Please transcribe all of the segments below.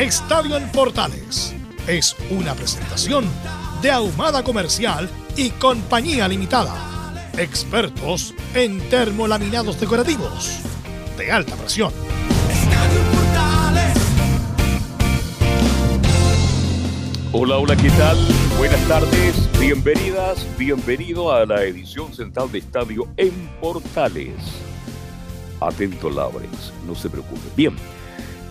Estadio en Portales es una presentación de Ahumada Comercial y Compañía Limitada expertos en termolaminados decorativos de alta presión. Hola, hola, ¿qué tal? Buenas tardes, bienvenidas, bienvenido a la edición central de Estadio en Portales. Atento, Laurens, no se preocupe. Bien,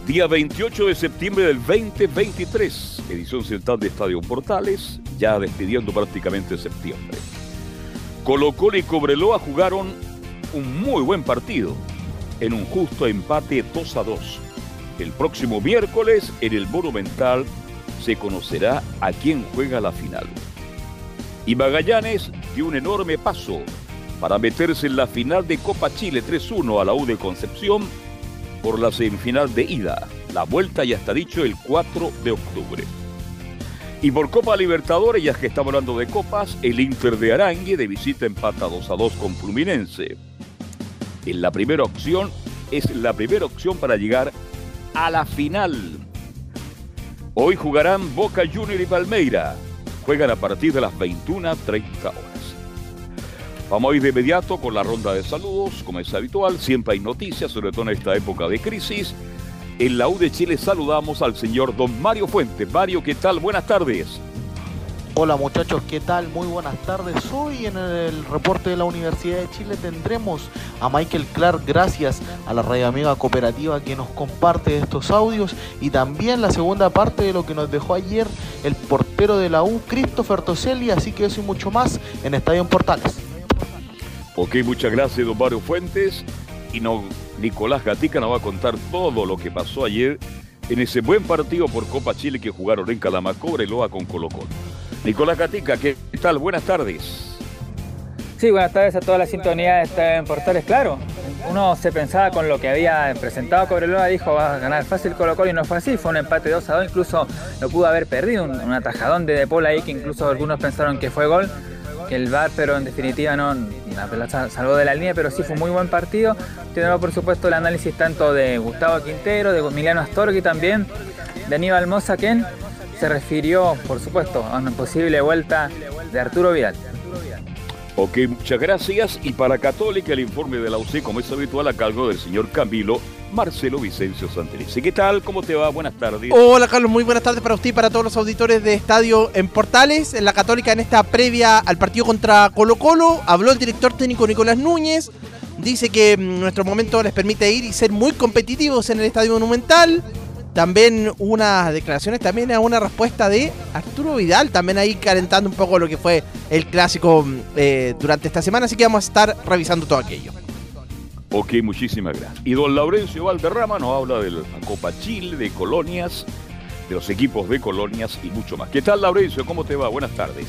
día 28 de septiembre del 2023, edición central de Estadio Portales, ya despidiendo prácticamente septiembre. Colo Colo y Cobreloa jugaron un muy buen partido en un justo empate 2 a 2. El próximo miércoles en el Monumental se conocerá a quién juega la final. Y Magallanes dio un enorme paso para meterse en la final de Copa Chile 3-1 a la U de Concepción por la semifinal de ida. La vuelta ya está dicho el 4 de octubre. Y por Copa Libertadores, ya que estamos hablando de copas, el Inter de Arangue de visita empata 2 a 2 con Fluminense. En la primera opción es la primera opción para llegar a la final. Hoy jugarán Boca Junior y Palmeira. Juegan a partir de las 21.30 horas. Vamos a ir de inmediato con la ronda de saludos, como es habitual. Siempre hay noticias, sobre todo en esta época de crisis. En la U de Chile saludamos al señor don Mario Fuentes. Mario, ¿qué tal? Buenas tardes. Hola muchachos, ¿qué tal? Muy buenas tardes. Hoy en el reporte de la Universidad de Chile tendremos a Michael Clark gracias a la radio amiga cooperativa que nos comparte estos audios y también la segunda parte de lo que nos dejó ayer el portero de la U, Christopher Toselli, así que eso y mucho más en Estadio en Portales. Ok, muchas gracias don Mario Fuentes y no Nicolás Gatica nos va a contar todo lo que pasó ayer en ese buen partido por Copa Chile que jugaron en Calamaco, Loa con Colo Colo. Nicolás Gatica, ¿qué tal? Buenas tardes. Sí, buenas tardes a toda la sintonía de en Portales. Claro, uno se pensaba con lo que había presentado Cobreloa, dijo va a ganar fácil Colo Colo y no fue así, fue un empate 2 a 2, incluso lo pudo haber perdido, un, atajadón de De Paul ahí que incluso algunos pensaron que fue gol, el VAR, pero en definitiva no, la pelota salvó de la línea, pero sí fue un muy buen partido. Tiene por supuesto el análisis tanto de Gustavo Quintero, de Emiliano Astorgui también, de Aníbal Mosa, quien se refirió, por supuesto, a una posible vuelta de Arturo Vidal. Ok, muchas gracias. Y para Católica, el informe de la UC, como es habitual, a cargo del señor Camilo Marcelo Vicencio Santelice. ¿Qué tal? ¿Cómo te va? Buenas tardes. Hola, Carlos. Muy buenas tardes para usted y para todos los auditores de Estadio en Portales. En la Católica, en esta previa al partido contra Colo Colo, habló el director técnico Nicolás Núñez. Dice que mm, nuestro momento les permite ir y ser muy competitivos en el Estadio Monumental. También unas declaraciones, también a una respuesta de Arturo Vidal, también ahí calentando un poco lo que fue el clásico eh, durante esta semana, así que vamos a estar revisando todo aquello. Ok, muchísimas gracias. Y don Laurencio Valderrama nos habla de la Copa Chile, de colonias, de los equipos de colonias y mucho más. ¿Qué tal, Laurencio? ¿Cómo te va? Buenas tardes.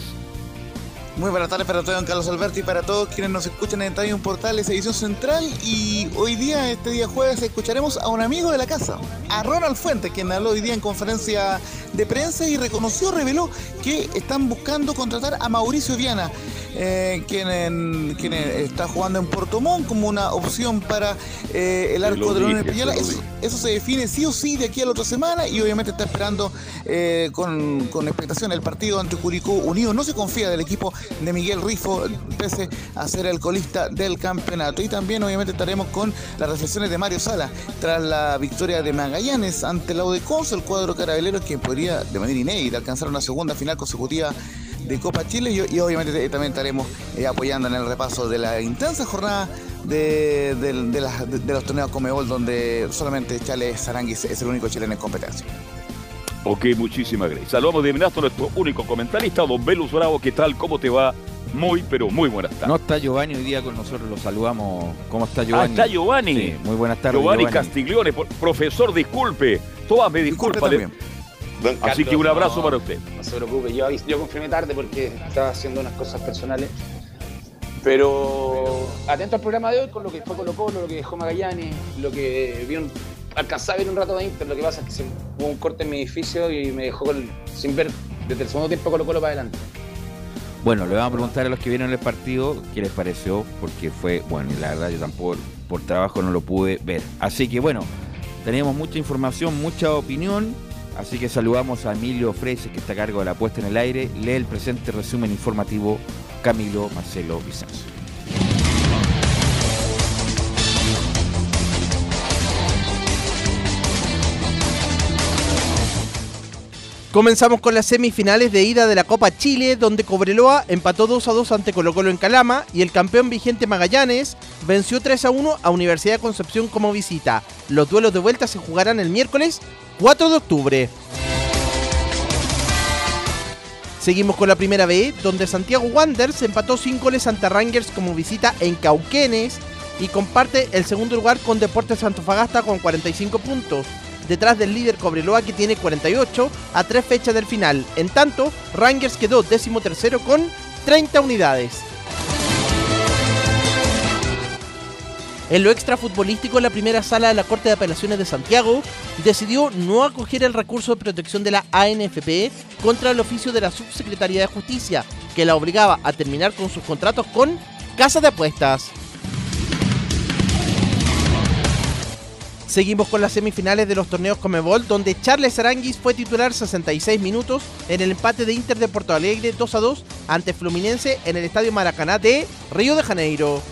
Muy buenas tardes para todos, don Carlos Alberti, y para todos quienes nos escuchan en Estadio Portales, edición central. Y hoy día, este día jueves, escucharemos a un amigo de la casa, a Ronald Fuentes, quien habló hoy día en conferencia de prensa y reconoció, reveló que están buscando contratar a Mauricio Viana. Eh, quien, quien, está jugando en Puerto Montt como una opción para eh, el arco de la Unión Eso, eso, se define sí o sí de aquí a la otra semana y obviamente está esperando eh, con, con, expectación el partido ante Curicó Unido. No se confía del equipo de Miguel Rifo, pese a ser el colista del campeonato. Y también obviamente estaremos con las reflexiones de Mario Sala tras la victoria de Magallanes ante la Udeconso, el cuadro carabelero que podría de manera inédita alcanzar una segunda final consecutiva de Copa Chile y, obviamente también estaremos eh, apoyando en el repaso de la intensa jornada de, los torneos Comebol donde solamente Chale Saranguis es el único chileno en competencia. Ok, muchísimas gracias. Saludamos de inmediato a nuestro único comentarista, don Velus Bravo. ¿Qué tal? ¿Cómo te va? Muy, pero muy buenas tardes. No está Giovanni hoy día con nosotros, lo saludamos. ¿Cómo está Giovanni? Ah, está Giovanni. Sí, muy buenas tardes. Giovanni, Giovanni. Castiglione, profesor, disculpe. Todas me disculpan. Así que un abrazo para usted. No se preocupe, yo, yo confirmé tarde porque estaba haciendo unas cosas personales. Pero atento al programa de hoy con lo que fue Colo Colo, lo que dejó Magallanes, lo que vi un, alcanzaba a ver un rato de Inter. Lo que pasa es que hubo un corte en mi edificio y me dejó sin ver desde el segundo tiempo Colo Colo para adelante. Bueno, le vamos a preguntar a los que vieron el partido qué les pareció, porque fue, bueno, la verdad yo tampoco por trabajo no lo pude ver. Así que bueno, teníamos mucha información, mucha opinión Así que saludamos a Emilio Freise, que está a cargo de la puesta en el aire. Lee el presente resumen informativo Camilo Marcelo Vicencio. Comenzamos con las semifinales de ida de la Copa Chile, donde Cobreloa empató 2 a 2 ante Colo Colo en Calama y el campeón vigente Magallanes venció 3 a 1 a Universidad de Concepción como visita. Los duelos de vuelta se jugarán el miércoles 4 de octubre. Seguimos con la primera B, donde Santiago Wanderers empató 5 goles ante Rangers como visita en Cauquenes y comparte el segundo lugar con Deportes Antofagasta con 45 puntos, detrás del líder Cobreloa que tiene 48 a tres fechas del final. En tanto, Rangers quedó décimo tercero con 30 unidades. En lo extrafutbolístico, la primera sala de la Corte de Apelaciones de Santiago decidió no acoger el recurso de protección de la ANFP contra el oficio de la Subsecretaría de Justicia, que la obligaba a terminar con sus contratos con casas de apuestas. Seguimos con las semifinales de los torneos Comebol, donde Charles Aranguis fue titular 66 minutos en el empate de Inter de Porto Alegre 2 a 2 ante Fluminense en el Estadio Maracaná de Río de Janeiro.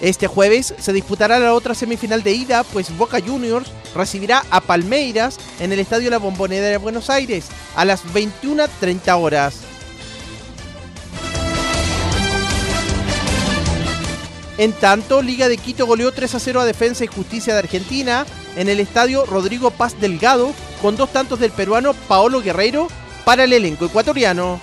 Este jueves se disputará la otra semifinal de ida, pues Boca Juniors recibirá a Palmeiras en el Estadio La Bombonera de Buenos Aires a las 21.30 horas. En tanto, Liga de Quito goleó 3 a 0 a Defensa y Justicia de Argentina en el estadio Rodrigo Paz Delgado con dos tantos del peruano Paolo Guerreiro para el elenco ecuatoriano.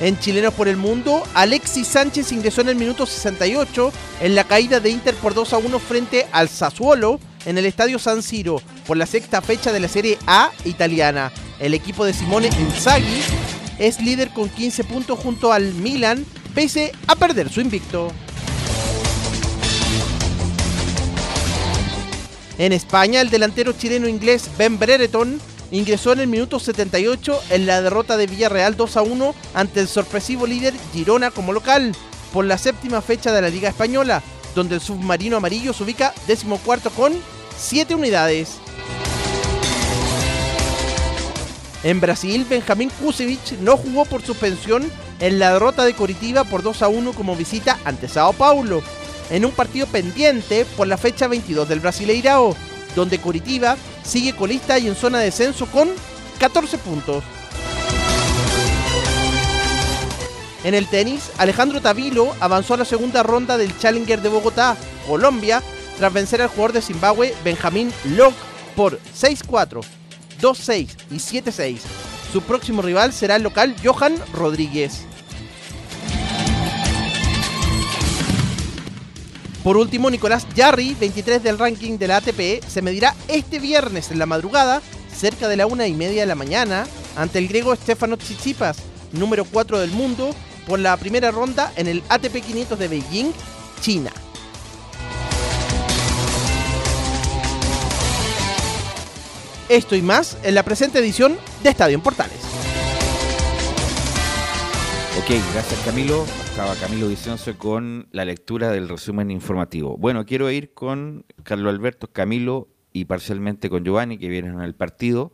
En Chilenos por el Mundo, Alexis Sánchez ingresó en el minuto 68 en la caída de Inter por 2 a 1 frente al Sassuolo en el estadio San Siro por la sexta fecha de la Serie A italiana. El equipo de Simone Inzaghi es líder con 15 puntos junto al Milan, pese a perder su invicto. En España, el delantero chileno inglés Ben Brereton ingresó en el minuto 78 en la derrota de Villarreal 2 a 1 ante el sorpresivo líder Girona como local por la séptima fecha de la Liga Española, donde el submarino amarillo se ubica decimocuarto con 7 unidades. En Brasil, Benjamín Kusevich no jugó por suspensión en la derrota de Coritiba por 2 a 1 como visita ante Sao Paulo, en un partido pendiente por la fecha 22 del Brasileirao, donde Curitiba sigue colista y en zona de descenso con 14 puntos. En el tenis, Alejandro Tavilo avanzó a la segunda ronda del Challenger de Bogotá, Colombia, tras vencer al jugador de Zimbabue Benjamín Locke por 6-4, 2-6 y 7-6. Su próximo rival será el local Johan Rodríguez. Por último, Nicolás Jarry, 23 del ranking de la ATP, se medirá este viernes en la madrugada, cerca de la una y media de la mañana, ante el griego Stefano Tsitsipas, número 4 del mundo, por la primera ronda en el ATP 500 de Beijing, China. Esto y más en la presente edición de Estadio en Portales. Ok, gracias Camilo. Estaba Camilo Vicencio con la lectura del resumen informativo. Bueno, quiero ir con Carlos Alberto, Camilo y parcialmente con Giovanni, que vienen al partido,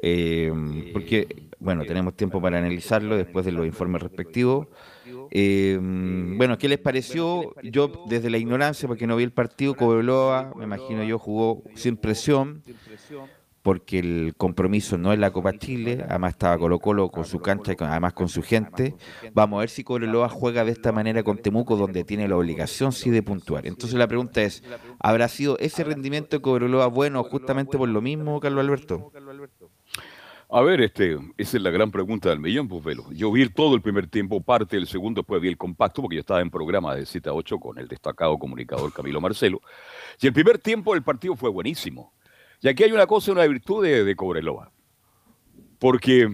eh, porque, bueno, tenemos tiempo para analizarlo después de los informes respectivos. Eh, bueno, ¿qué les pareció? Yo, desde la ignorancia, porque no vi el partido, Cobreloa, me imagino yo, jugó sin presión porque el compromiso no es la Copa Chile, además estaba Colo Colo con su cancha y además con su gente. Vamos a ver si Cobreloa juega de esta manera con Temuco, donde tiene la obligación sí de puntuar. Entonces la pregunta es, ¿habrá sido ese rendimiento de Cobreloa bueno justamente por lo mismo, Carlos Alberto? A ver, este, esa es la gran pregunta del millón, pues velo. Yo vi todo el primer tiempo, parte del segundo, después vi el compacto, porque yo estaba en programa de 7 a 8 con el destacado comunicador Camilo Marcelo. Y el primer tiempo del partido fue buenísimo. Y aquí hay una cosa, una virtud de, Cobreloa. Porque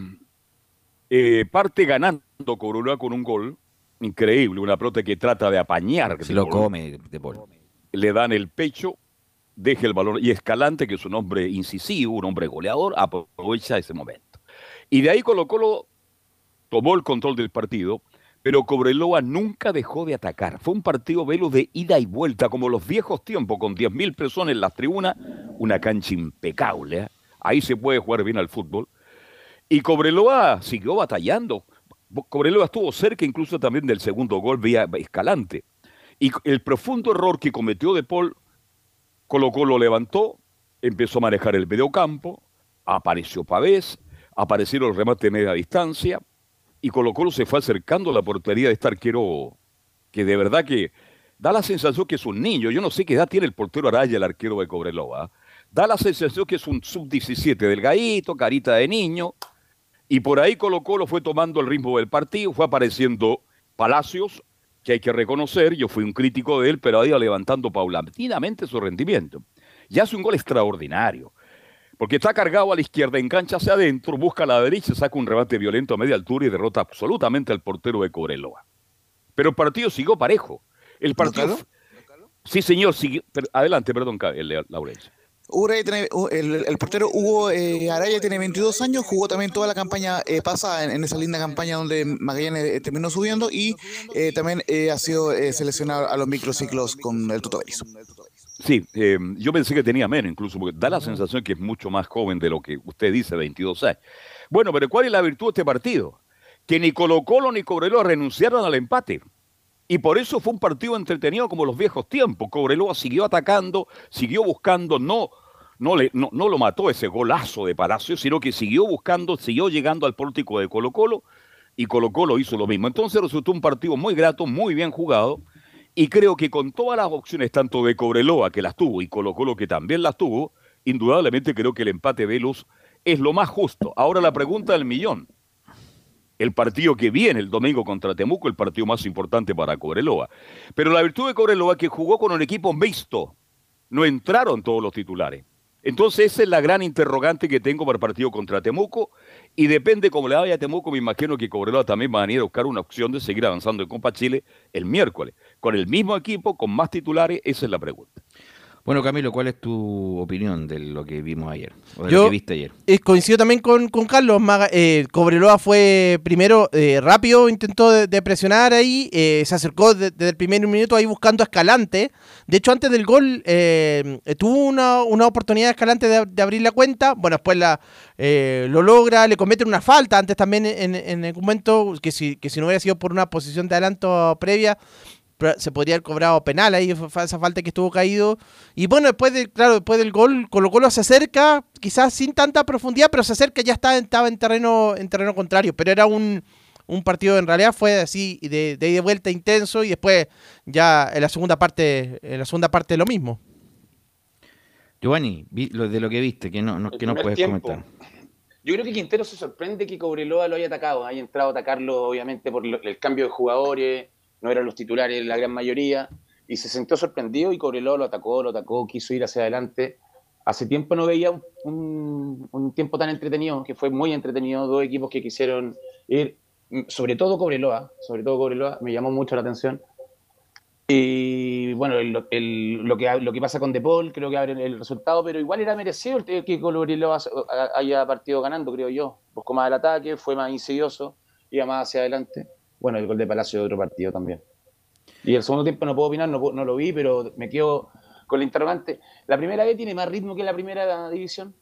eh, parte ganando Cobreloa con un gol increíble, una pelota que trata de apañar. Se lo come de Le dan el pecho, deja el balón. Y Escalante, que es un hombre incisivo, un hombre goleador, aprovecha ese momento. Y de ahí Colo Colo tomó el control del partido pero Cobreloa nunca dejó de atacar. Fue un partido velo de ida y vuelta, como los viejos tiempos, con 10.000 personas en las tribunas, una cancha impecable. ¿eh? Ahí se puede jugar bien al fútbol. Y Cobreloa siguió batallando. Cobreloa estuvo cerca incluso también del segundo gol vía Escalante. Y el profundo error que cometió De Paul, Colo lo levantó, empezó a manejar el mediocampo, apareció Pavés, aparecieron los remates de media distancia, y Colo Colo se fue acercando a la portería de este arquero que de verdad que da la sensación que es un niño. Yo no sé qué edad tiene el portero Araya, el arquero de Cobreloa. Da la sensación que es un sub-17 delgadito, carita de niño. Y por ahí Colo Colo fue tomando el ritmo del partido, fue apareciendo Palacios, que hay que reconocer, yo fui un crítico de él, pero ha ido levantando paulatinamente su rendimiento. Y hace un gol extraordinario porque está cargado a la izquierda, engancha hacia adentro, busca a la derecha, saca un rebate violento a media altura y derrota absolutamente al portero de Cobreloa. Pero el partido siguió parejo. El partido. Sí, señor, adelante, perdón, Laurencia. El, el, portero Hugo eh, Araya tiene 22 años, jugó también toda la campaña eh, pasada en, esa linda campaña donde Magallanes eh, terminó subiendo y también ha sido seleccionado a los microciclos con el Toto Sí, eh, yo pensé que tenía menos incluso, porque da la sensación que es mucho más joven de lo que usted dice, 22 años. Bueno, pero ¿cuál es la virtud de este partido? Que ni Colo Colo ni Cobreloa renunciaron al empate. Y por eso fue un partido entretenido como los viejos tiempos. Cobreloa siguió atacando, siguió buscando, no, no, le, no, no lo mató ese golazo de Palacio, sino que siguió buscando, siguió llegando al pórtico de Colo Colo y Colo Colo hizo lo mismo. Entonces resultó un partido muy grato, muy bien jugado y creo que con todas las opciones, tanto de Cobreloa, que las tuvo, y Colo Colo, que también las tuvo, indudablemente creo que el empate de Luz es lo más justo. Ahora la pregunta del millón. El partido que viene el domingo contra Temuco, el partido más importante para Cobreloa. Pero la virtud de Cobreloa que jugó con un equipo mixto. No entraron todos los titulares. Entonces esa es la gran interrogante que tengo para el partido contra Temuco y depende cómo le vaya a Temuco, me imagino que Cobreloa también va a venir a buscar una opción de seguir avanzando en Copa Chile el miércoles. Con el mismo equipo, con más titulares, esa es la pregunta. Bueno, Camilo, ¿cuál es tu opinión de lo que vimos ayer? O de lo que viste ayer. Eh, coincido también con, Carlos. Eh, Cobreloa fue primero eh, rápido, intentó de, presionar ahí, se acercó desde el primer minuto ahí buscando a Escalante. De hecho, antes del gol tuvo una, oportunidad de Escalante de, abrir la cuenta. Bueno, después la, lo logra, le cometen una falta antes también en, en el momento que si, que si no hubiera sido por una posición de adelanto previa se podría haber cobrado penal ahí, fue esa falta que estuvo caído. Y bueno, después de, claro, después del gol, Colo Colo se acerca, quizás sin tanta profundidad, pero se acerca, ya estaba, estaba en terreno, en terreno contrario. Pero era un, partido en realidad fue así de, de, de vuelta intenso y después ya en la segunda parte, en la segunda parte lo mismo. Giovanni, de lo que viste, que no, que no puedes comentar. Yo creo que Quintero se sorprende que Cobreloa lo haya atacado, haya entrado a atacarlo obviamente por el cambio de jugadores, no eran los titulares la gran mayoría, y se sintió sorprendido y Cobreloa lo atacó, lo atacó, quiso ir hacia adelante. Hace tiempo no veía un, tiempo tan entretenido, que fue muy entretenido, dos equipos que quisieron ir, sobre todo Cobreloa, sobre todo Cobreloa, me llamó mucho la atención. Y bueno, lo, que, lo que pasa con De Paul, creo que abre el resultado, pero igual era merecido el que Cobreloa haya partido ganando, creo yo. Buscó más el ataque, fue más insidioso, iba más hacia adelante. Bueno, el gol de Palacio de otro partido también. Y el segundo tiempo no puedo opinar, no, no lo vi, pero me quedo con la interrogante. ¿La primera vez tiene más ritmo que la primera división?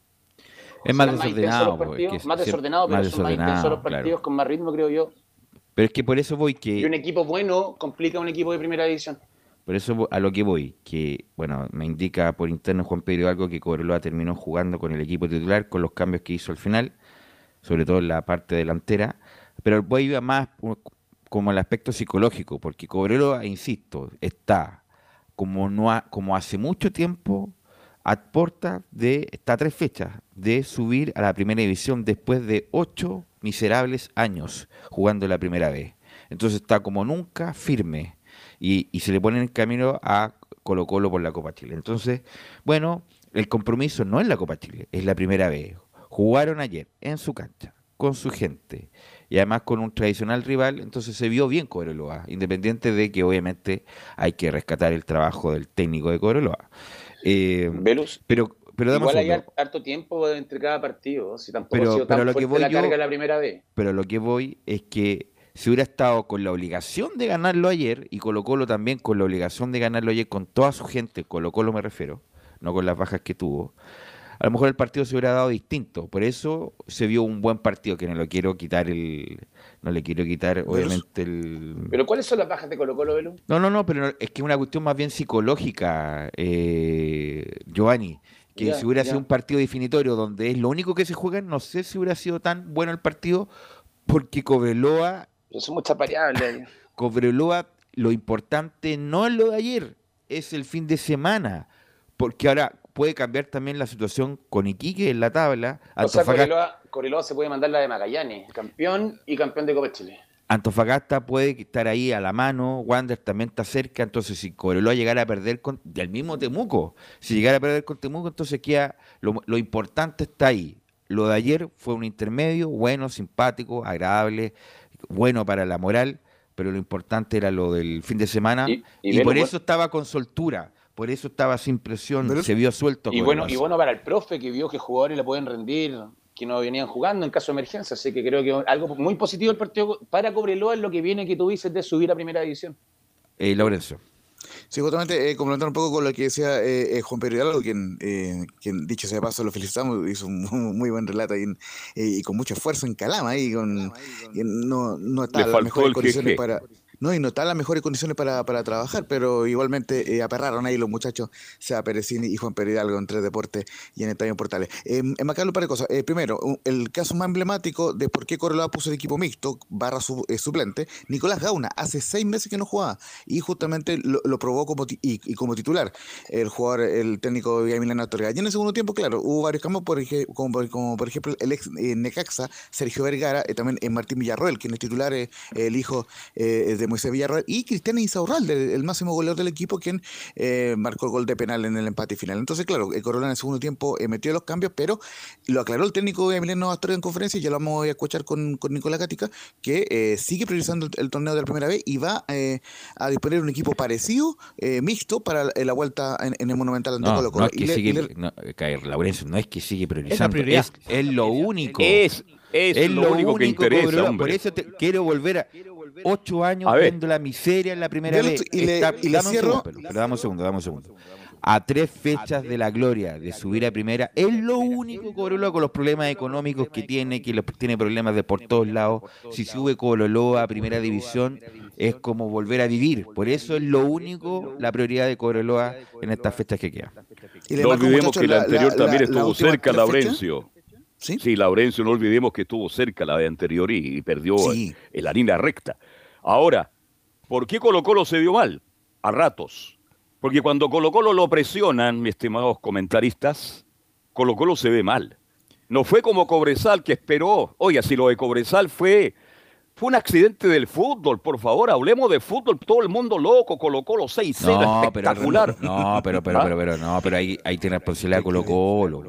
Es más ¿Serán intensos desordenado. pues, partidos? es más desordenado, pero más son más intensos los desordenado, claro. partidos con más ritmo, creo yo. Pero es que por eso voy que Y un equipo bueno complica a un equipo de primera división. Por eso a lo que voy, que bueno, me indica por interno Juan Pedro algo que Cobreloa terminó jugando con el equipo titular, con los cambios que hizo al final, sobre todo en la parte delantera, pero voy a más como el aspecto psicológico, porque Cobreloa, insisto, está como no ha- como hace mucho tiempo a de, está tres fechas, de subir a la primera división después de ocho miserables años jugando la primera vez. Entonces está como nunca firme y, y se le pone en camino a Colo Colo por la Copa Chile. Entonces, bueno, el compromiso no es la Copa Chile, es la primera vez. Jugaron ayer en su cancha, con su gente y además con un tradicional rival, entonces se vio bien Cobreloa, independiente de que obviamente hay que rescatar el trabajo del técnico de Cobreloa. Eh, Velus, pero, pero igual hay harto tiempo entre cada partido, si tampoco Pero- ha sido pero tan lo que voy la yo- carga la primera vez. Pero lo que voy es que si hubiera estado con la obligación de ganarlo ayer, y Colo Colo también con la obligación de ganarlo ayer con toda su gente, Colo Colo me refiero, no con las bajas que tuvo, a lo mejor el partido se hubiera dado distinto. Por eso se vio un buen partido, que no lo quiero quitar el... No le quiero quitar, obviamente, el... Pero ¿cuáles son las bajas de Colo Colo, Velus? No, no, no, pero es que es una cuestión más bien psicológica, eh, Giovanni. Que Ya, si hubiera ya. sido un partido definitorio donde es lo único que se juega, no sé si hubiera sido tan bueno el partido, porque Cobreloa, Pero son muchas variables. Cobreloa, lo importante no es lo de ayer, es el fin de semana. Porque ahora puede cambiar también la situación con Iquique en la tabla. O sea, Antofagasta- Cobreloa se puede mandar la de Magallanes, campeón y campeón de Copa Chile. Antofagasta puede estar ahí a la mano, Wander también está cerca, entonces si Cobreloa llegara a perder con del mismo Temuco, si llegara a perder con Temuco, entonces queda lo, lo importante está ahí. Lo de ayer fue un intermedio, bueno, simpático, agradable, bueno para la moral, pero lo importante era lo del fin de semana Y- y, y Velo, por eso estaba con soltura, por eso estaba sin presión, se vio suelto. Y bueno, y bueno para el profe que vio que jugadores le pueden rendir que no venían jugando en caso de emergencia. Así que creo que algo muy positivo el partido para Cobreloa es lo que viene que tú dices de subir a primera división. Eh, Laurencio. Sí, justamente eh, complementar un poco con lo que decía eh, eh, Juan Pedro Hidalgo, quien, eh, quien dicho sea de paso, lo felicitamos, hizo un muy, muy buen relato ahí en- eh, y con mucho esfuerzo en Calama, y con, y no, no está las mejores condiciones para... No, y no está en las mejores condiciones para, para trabajar, pero igualmente eh, aperraron ahí los muchachos, Seba Perecini y Juan Pedro Hidalgo en Tres Deportes y en Estadio Portales. Eh, en Macalo, un par de cosas. Primero, el caso más emblemático de por qué Cobreloa puso el equipo mixto, barra eh, suplente, Nicolás Gauna, hace seis meses que no jugaba y justamente lo, lo probó como, y, como titular el jugador, el técnico Emiliano Torres. Y en el segundo tiempo, claro, hubo varios cambios, por ej- como, por- ejemplo el ex eh, Necaxa, Sergio Vergara, eh, también Martín Villarroel, quien es titular, el hijo de Moisés Villarroel, y Cristian Insaurralde, el máximo goleador del equipo, quien eh, marcó el gol de penal en el empate final. Entonces, claro, el Corona en el segundo tiempo eh, metió los cambios, pero lo aclaró el técnico Emiliano Astorga en conferencia, y ya lo vamos a escuchar con, con Nicolás Gatica, que eh, sigue priorizando el, el torneo de la primera vez y va eh, a disponer de un equipo parecido, eh, mixto, para la, la vuelta en, en el Monumental ante No, Colo no Colo. es que Y le- sigue, y le- no, caer, Laurencio, no es que sigue priorizando, es, es lo único. Es, es, Es lo, único que interesa. Por eso te- quiero volver a ocho años A ver. viendo la miseria en la primera vez. y le- Está- y le dame un segundo, pero, pero dame un segundo, dame un segundo. A tres fechas de la gloria de subir a primera, es lo único Cobreloa con los problemas económicos que tiene, que los- tiene problemas de por todos lados. Si sube Cobreloa a primera división, es como volver a vivir. Por eso es lo único, la prioridad de Cobreloa en estas fechas que quedan. No olvidemos que la anterior también estuvo cerca. Laurencio. ¿Sí? Sí, Laurencio, no olvidemos que estuvo cerca la de anterior y, perdió Sí. en, la línea recta. Ahora, ¿por qué Colo Colo se vio mal? A ratos. Porque cuando Colo Colo lo presionan, mis estimados comentaristas, Colo Colo se ve mal. No fue como Cobresal que esperó. Oiga, si lo de Cobresal fue, fue un accidente del fútbol, por favor, hablemos de fútbol, todo el mundo loco, Colo Colo 6-0, No, pero, espectacular. no, pero, pero, ¿Ah? pero, pero, no, pero ahí, ahí tiene responsabilidad Colo Colo.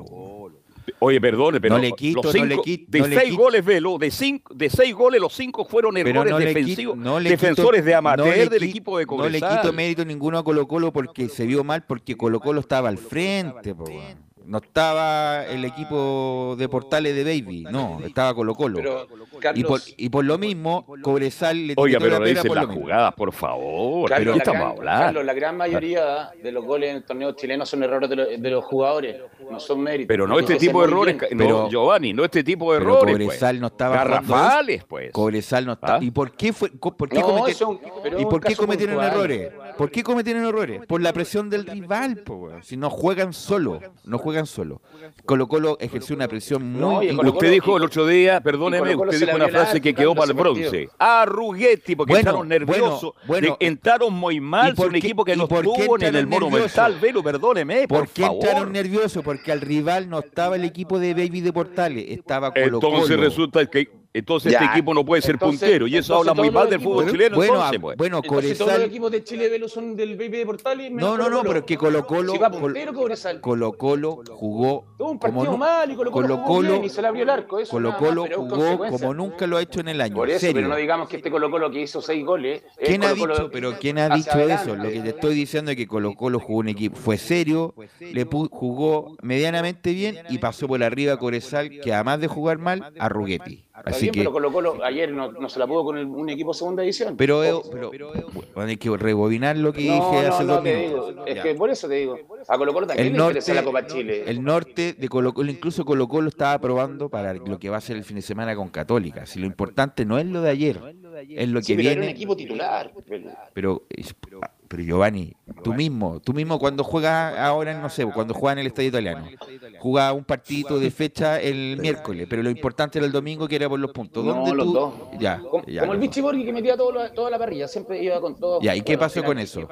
Oye, perdone, pero No le quito, los no cinco- le quito, de no seis quito. goles, Velo, de cinco, de seis goles, los cinco fueron errores no le quito- defensivos, defensores quito- de amateur no le del qui- equipo de No le quito mérito ninguno a Colo Colo porque se vio mal, porque Colo Colo estaba al frente. po. No estaba el equipo de Portales de Baby, no, estaba Colo Colo. Pero, Y por, y por lo mismo, Cobresal le Oiga, pero la no dicen por las jugadas, por favor. Carlos, ¿De qué la estamos gran- hablando? Carlos, la gran mayoría de los goles en el torneo chileno son errores de, los- de los jugadores, no son méritos. Pero no este tipo de errores, bien. no, Pero- Giovanni, no este tipo de Pero errores. Cobresal pues. no estaba Garrafales, pues. Cobresal no está. ¿Ah? ¿Y por qué fue por qué No, comete- eso- pero ¿Y es un por qué caso cometieron puntual. errores? ¿Por qué cometieron errores? Por la presión del rival, po. Si no juegan solo, no juegan solo. Colo Colo ejerció una presión muy No, y importante. Colo Usted dijo el otro día, perdóneme, Colo Colo usted dijo una frase que quedó para el bronce. A Rugetti, porque Bueno, entraron nerviosos. bueno, de- bueno. entraron muy mal, ¿Y por un qué- equipo que no estuvo en el Monumental? Velo, perdóneme, por, ¿Por qué favor. entraron nerviosos? Porque al rival no estaba el equipo de Baby de Portales, estaba Colo Entonces Colo. resulta que entonces Ya, este equipo no puede ser entonces- puntero y eso habla muy mal del fútbol chileno Bueno, entonces, pues. bueno, Entonces todos los Cobresal. equipos de Chile Velo son del BB de Portales. No, no, no, pero que Colo Colo, Si va Col- puntero Cobresal. Colo Colo jugó Tuvo un como partido nu- mal y Colo Colo Colo jugó bien y se le abrió el arco. Eso Colo Colo es jugó como nunca lo ha hecho en el año. Por eso, serio. pero no digamos que este Colo Colo que hizo seis goles. es ¿Quién ha dicho? Pero ¿quién ha dicho adelante. eso? Lo que te estoy diciendo es que Colo Colo jugó un equipo, fue serio, le jugó medianamente bien y pasó por arriba a Cobresal, que además de jugar mal, a Rugetti. Está Así bien, que, pero Colo Colo ayer no, no se la pudo con el- un equipo de segunda división. pero, eh, pero, bueno, hay que rebobinar lo que no, dije no, hace no, dos te minutos. digo. Es Ya. que por eso te digo. A Colo Colo también El le interesa norte, la Copa Chile. el norte de Colo Colo, incluso Colo Colo estaba probando para lo que va a ser el fin de semana con Católica. Si lo importante no es lo de ayer, es lo que Sí, pero era un viene. equipo titular. Pero, es- pero Giovanni, tú mismo, tú mismo cuando juegas ahora, no sé, cuando juegas en el estadio italiano, jugaba un partidito de fecha el miércoles, pero lo importante era el domingo que era por los puntos. No, ¿Dónde los tú? dos. Ya, Como, ya, como el Vichy. Borghi que metía todo lo- toda la parrilla, siempre iba con todo. Ya, ¿y qué pasó con eso?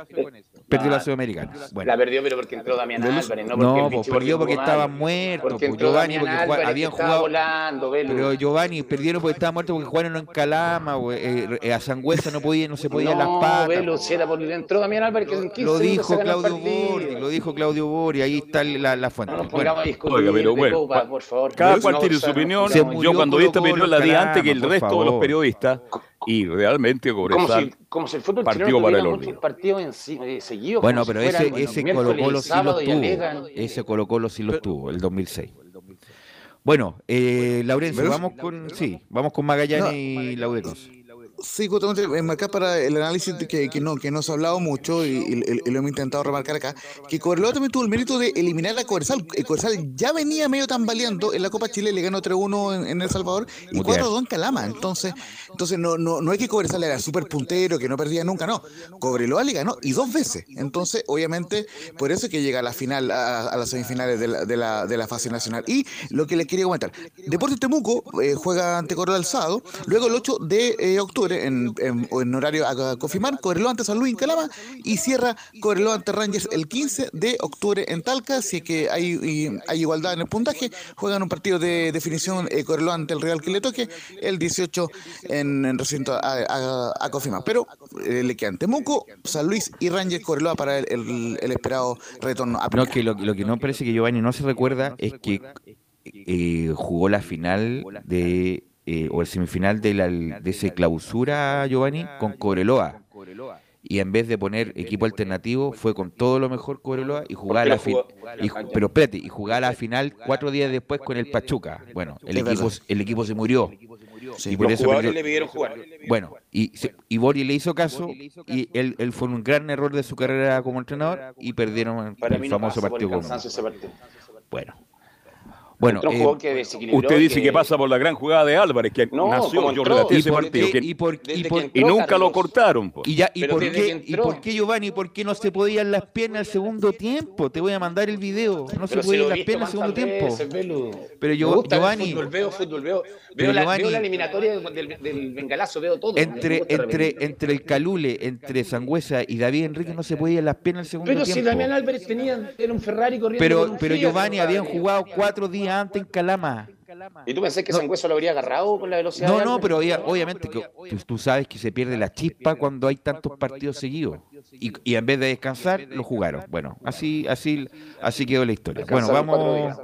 Perdió la Sudamericana. Bueno. La perdió, pero porque entró Damián Álvarez, no porque No, el pues perdió porque mal. muertos, Porque pues, Giovanni, porque Álvarez, habían estaba jugado- volando. Pero Giovanni, perdieron porque estaban muertos porque jugaron en Calama, eh, eh, a Sangüesa no podía, no se podía las patas. velo, si era entró Damián Álvarez que en 15 Lo dijo Claudio. Bordi, lo dijo Claudio Bordi, ahí está la, la fuente. No nos Bueno, a discutir Oiga, pero bueno, Copa, por favor. Cada cual tiene su opinión. Se Yo cuando di esta opinión la di antes que el resto de los favor. periodistas y realmente como si, como si el fútbol partido para el muchos partidos en sí, eh, seguidos. Bueno, como si pero ese, fueran ese miércoles Colo Colo sí y tuvo. Ese Colo Colo sí los tuvo, el 2006. Bueno, eh, Laurencio, Pero- vamos con, sí, vamos con Magallanes No. y la U de Conce. Sí, justamente enmarcar para el análisis de que, que no que no se ha hablado mucho y, y- y lo hemos intentado remarcar acá, que Cobreloa también tuvo el mérito de eliminar a Cobresal. El Cobresal ya venía medio tambaleando en la Copa Chile, le ganó 3-1 en, en El Salvador y Mutear. 4-2 en Calama. Entonces, entonces no, no, no es que Cobresal era súper puntero, que no perdía nunca, no. Cobreloa le ganó y dos veces. Entonces, obviamente, por eso es que llega a la final, a, a las semifinales de la, de, la, de la fase nacional. Y lo que les quería comentar, Deportes Temuco eh, juega ante Cobreloa el sábado, luego el 8 de eh, octubre en, en, en horario a, a confirmar, Cobreloa ante San Luis en Calama y cierra Cobreloa ante Rangers el 15 de octubre en Talca, si es que hay, y- hay igualdad en el puntaje, juegan un partido de definición eh, Cobreloa ante el Real que le toque el 18 en, en recinto a, a-. Pero eh, le quedan Temuco, San Luis y Rangers Cobreloa para el, el- el esperado retorno a No, que lo, lo que no parece que Giovanni no se recuerda es que eh, jugó la final de eh, o el semifinal de, la, de ese clausura Giovanni con Cobreloa. Y en vez de poner equipo alternativo, fue con todo lo mejor Cobreloa y jugaba la final. Pero espérate, y jugaba la final cuatro días después con el Pachuca. Bueno, el equipo, el equipo se murió. y por Los eso jugadores perdió- le pidieron jugar. bueno, y, se- y Borgi le hizo caso y él, él fue un gran error de su carrera como entrenador y perdieron el famoso partido con partido. Bueno. Bueno, eh, Usted dice que pasa por la gran jugada de Álvarez, que No, nació, yo relaté ¿y ese partido, que- ¿Y por, Desde y que por- entró, y nunca lo cortaron. pues. y ya, y Pero por qué, y por qué Giovanni, por qué no se podían las piernas al segundo tiempo? Te voy a mandar el video. No se Pero si podían las piernas al segundo tiempo. veces. Pero yo- Giovanni- Fútbol, veo fútbol, veo, veo, Pero la, Giovanni- veo la eliminatoria del, del bengalazo, veo todo. Entre, entre, entre el Calule, entre Sangüesa y David Enrique no se podían las piernas al segundo Pero si tiempo. Damián Álvarez tenía, era un Ferrari corriendo. Pero, pero Giovanni habían jugado cuatro días antes en Calama. ¿Y tú pensás que Sangüeso lo habría agarrado con la velocidad? No, no, pero obvia- obviamente que tú, tú sabes que se pierde la chispa cuando hay tantos partidos seguidos. Y, y en vez de descansar, lo jugaron. Bueno, así, así, así quedó la historia. Bueno, vamos,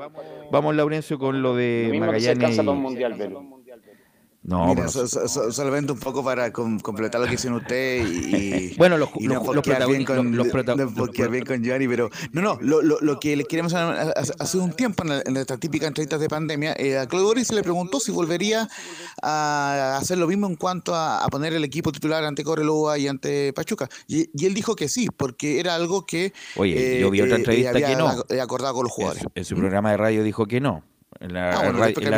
vamos Laurencio con lo de Magallanes. No, Mira, so- so- so- solamente un poco para com- completar lo que hicieron usted y, y- Bueno, los- y los- no los bien con, los no bien con Giovanni, pero no, no, lo, lo, lo que le queremos hacer hace, un tiempo en, en estas típicas entrevistas de pandemia, eh, a Claudio Boris se le preguntó si volvería a hacer lo mismo en cuanto a, a poner el equipo titular ante Correloa y ante Pachuca. Y, y él dijo que sí, porque era algo que Oye, yo vi otra eh, entrevista había que no. ac- acordado con los en jugadores. su, en su programa de radio dijo que no. En la, Ah, bueno, en, la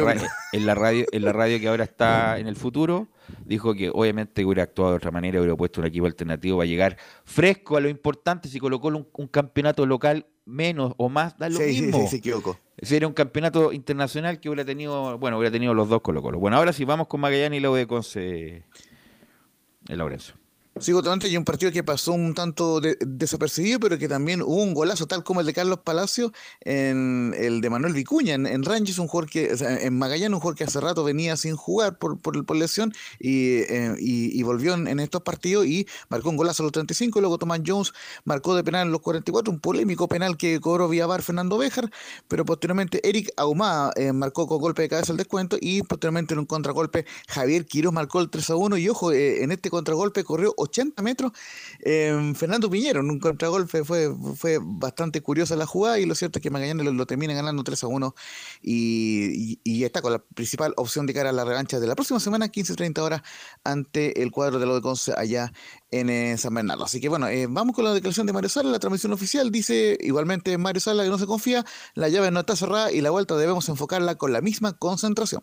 en radio, en la radio que ahora está en el futuro, dijo que obviamente hubiera actuado de otra manera, hubiera puesto un equipo alternativo para llegar fresco a lo importante. Si colocó un, un campeonato local menos o más, da lo Sí, mismo. sí, se equivocó. Si era un campeonato internacional que hubiera tenido, bueno, hubiera tenido los dos Colo Colo. Bueno, ahora sí vamos con Magallanes y la de Conce, el Laurencio. Sí, justamente, y un partido que pasó un tanto de- desapercibido, pero que también hubo un golazo, tal como el de Carlos Palacio, en el de Manuel Vicuña, en, en Rangers, un jugador que, en Magallanes, un jugador que hace rato venía sin jugar por, por, por lesión y, eh, y, volvió en, estos partidos y marcó un golazo a los 35, y luego Tomás Jones marcó de penal en los 44, un polémico penal que cobró vía bar Fernando Béjar, pero posteriormente Eric Ahumada eh, marcó con golpe de cabeza el descuento y posteriormente en un contragolpe Javier Quiroz marcó el 3 a 1 y ojo, eh, en este contragolpe corrió 80 metros eh, Fernando Piñero, en un contragolpe fue, fue bastante curiosa la jugada y lo cierto es que Magallanes lo, termina ganando 3 a 1 y, está con la principal opción de cara a la revancha de la próxima semana, 15-30 horas, ante el cuadro de lo de Conce allá en eh, San Bernardo. Así que bueno, eh, vamos con la declaración de Mario Sala, la transmisión oficial dice igualmente Mario Sala que no se confía, la llave no está cerrada y la vuelta debemos enfocarla con la misma concentración.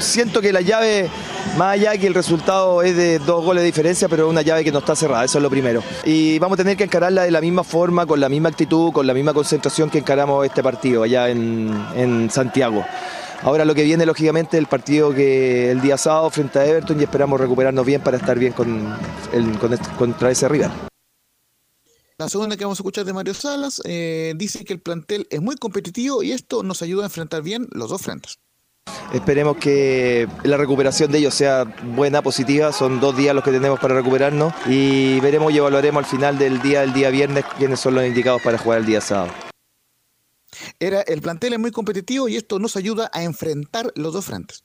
Siento que la llave, más allá que el resultado es de dos goles de diferencia, pero es una llave que no está cerrada, eso es lo primero. Y vamos a tener que encararla de la misma forma, con la misma actitud, con la misma concentración que encaramos este partido allá en, Santiago. Ahora lo que viene, lógicamente, es el partido que el día sábado frente a Everton y esperamos recuperarnos bien para estar bien con este- contra ese rival. La segunda que vamos a escuchar de Mario Salas eh, dice que el plantel es muy competitivo y esto nos ayuda a enfrentar bien los dos frentes. Esperemos que la recuperación de ellos sea buena, positiva. Son dos días los que tenemos para recuperarnos y veremos y evaluaremos al final del día, el día viernes, quiénes son los indicados para jugar el día sábado. Era el plantel es muy competitivo y esto nos ayuda a enfrentar los dos frentes.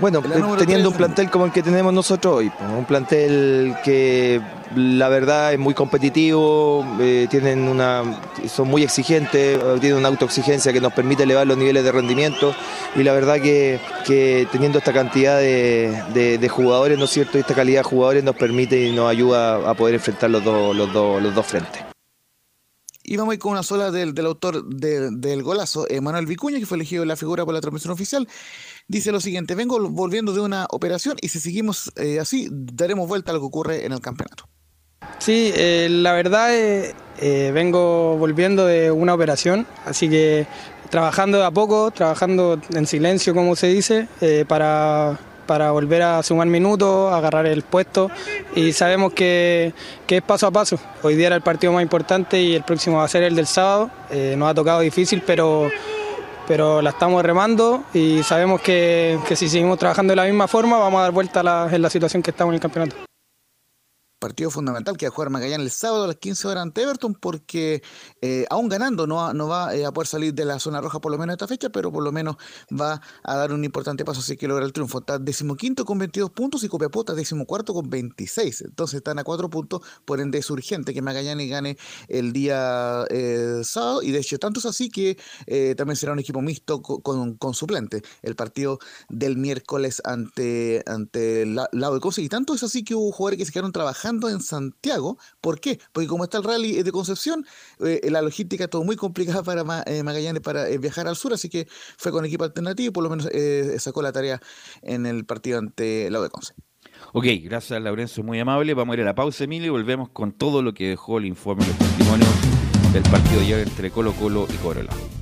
Bueno, teniendo un plantel como el que tenemos nosotros hoy, un plantel que la verdad es muy competitivo, eh, tienen una, son muy exigentes, eh, tienen una autoexigencia que nos permite elevar los niveles de rendimiento y la verdad que, que teniendo esta cantidad de, de- de jugadores, ¿no es cierto? Y esta calidad de jugadores nos permite y nos ayuda a poder enfrentar los dos, los dos, los dos frentes. Y vamos a ir con una sola del, del autor de- del golazo, Manuel Vicuña, que fue elegido la figura por la transmisión oficial. Dice lo siguiente, vengo volviendo de una operación y si seguimos eh, así, daremos vuelta a lo que ocurre en el campeonato. Sí, eh, la verdad eh, eh, vengo volviendo de una operación, así que trabajando de a poco, trabajando en silencio, como se dice, eh, para, para volver a sumar minutos, agarrar el puesto y sabemos que, es paso a paso. Hoy día era el partido más importante y el próximo va a ser el del sábado. Eh, nos ha tocado difícil, pero, pero la estamos remando y sabemos que, que si seguimos trabajando de la misma forma vamos a dar vuelta a en la situación que estamos en el campeonato. Partido fundamental que va a jugar Magallanes el sábado a las 15 horas ante Everton porque eh, aún ganando no, va- no va eh, a poder salir de la zona roja por lo menos esta fecha, pero por lo menos va a dar un importante paso así que logra el triunfo. Está decimoquinto con 22 puntos y Copiapó está decimocuarto con 26. Entonces están a cuatro puntos, por ende es urgente que Magallanes gane el día eh, sábado y de hecho tanto es así que también será un equipo mixto co- con, con suplente el partido del miércoles ante, ante la, Lado de Conce y tanto es así que hubo jugadores que se quedaron trabajando en Santiago. ¿Por qué? Porque como está el rally de Concepción, eh, la logística todo muy complicada para eh, Magallanes para eh, viajar al sur, así que fue con equipo alternativo y por lo menos eh, sacó la tarea en el partido ante Lado de Conce. Ok, gracias Laurencio, muy amable. Vamos a ir a la pausa, Emilio, y volvemos con todo lo que dejó el informe, los testimonios del partido de entre Colo Colo y Cobreloa.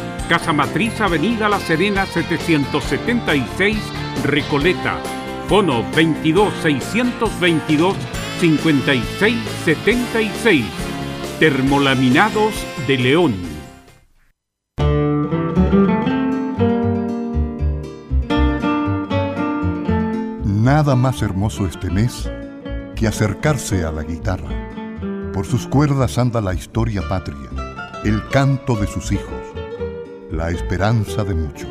Casa Matriz, Avenida La Serena 776, Recoleta. Fono 22 622 5676. Termolaminados de León. Nada más hermoso este mes que acercarse a la guitarra. Por sus cuerdas anda la historia patria, el canto de sus hijos, la esperanza de muchos.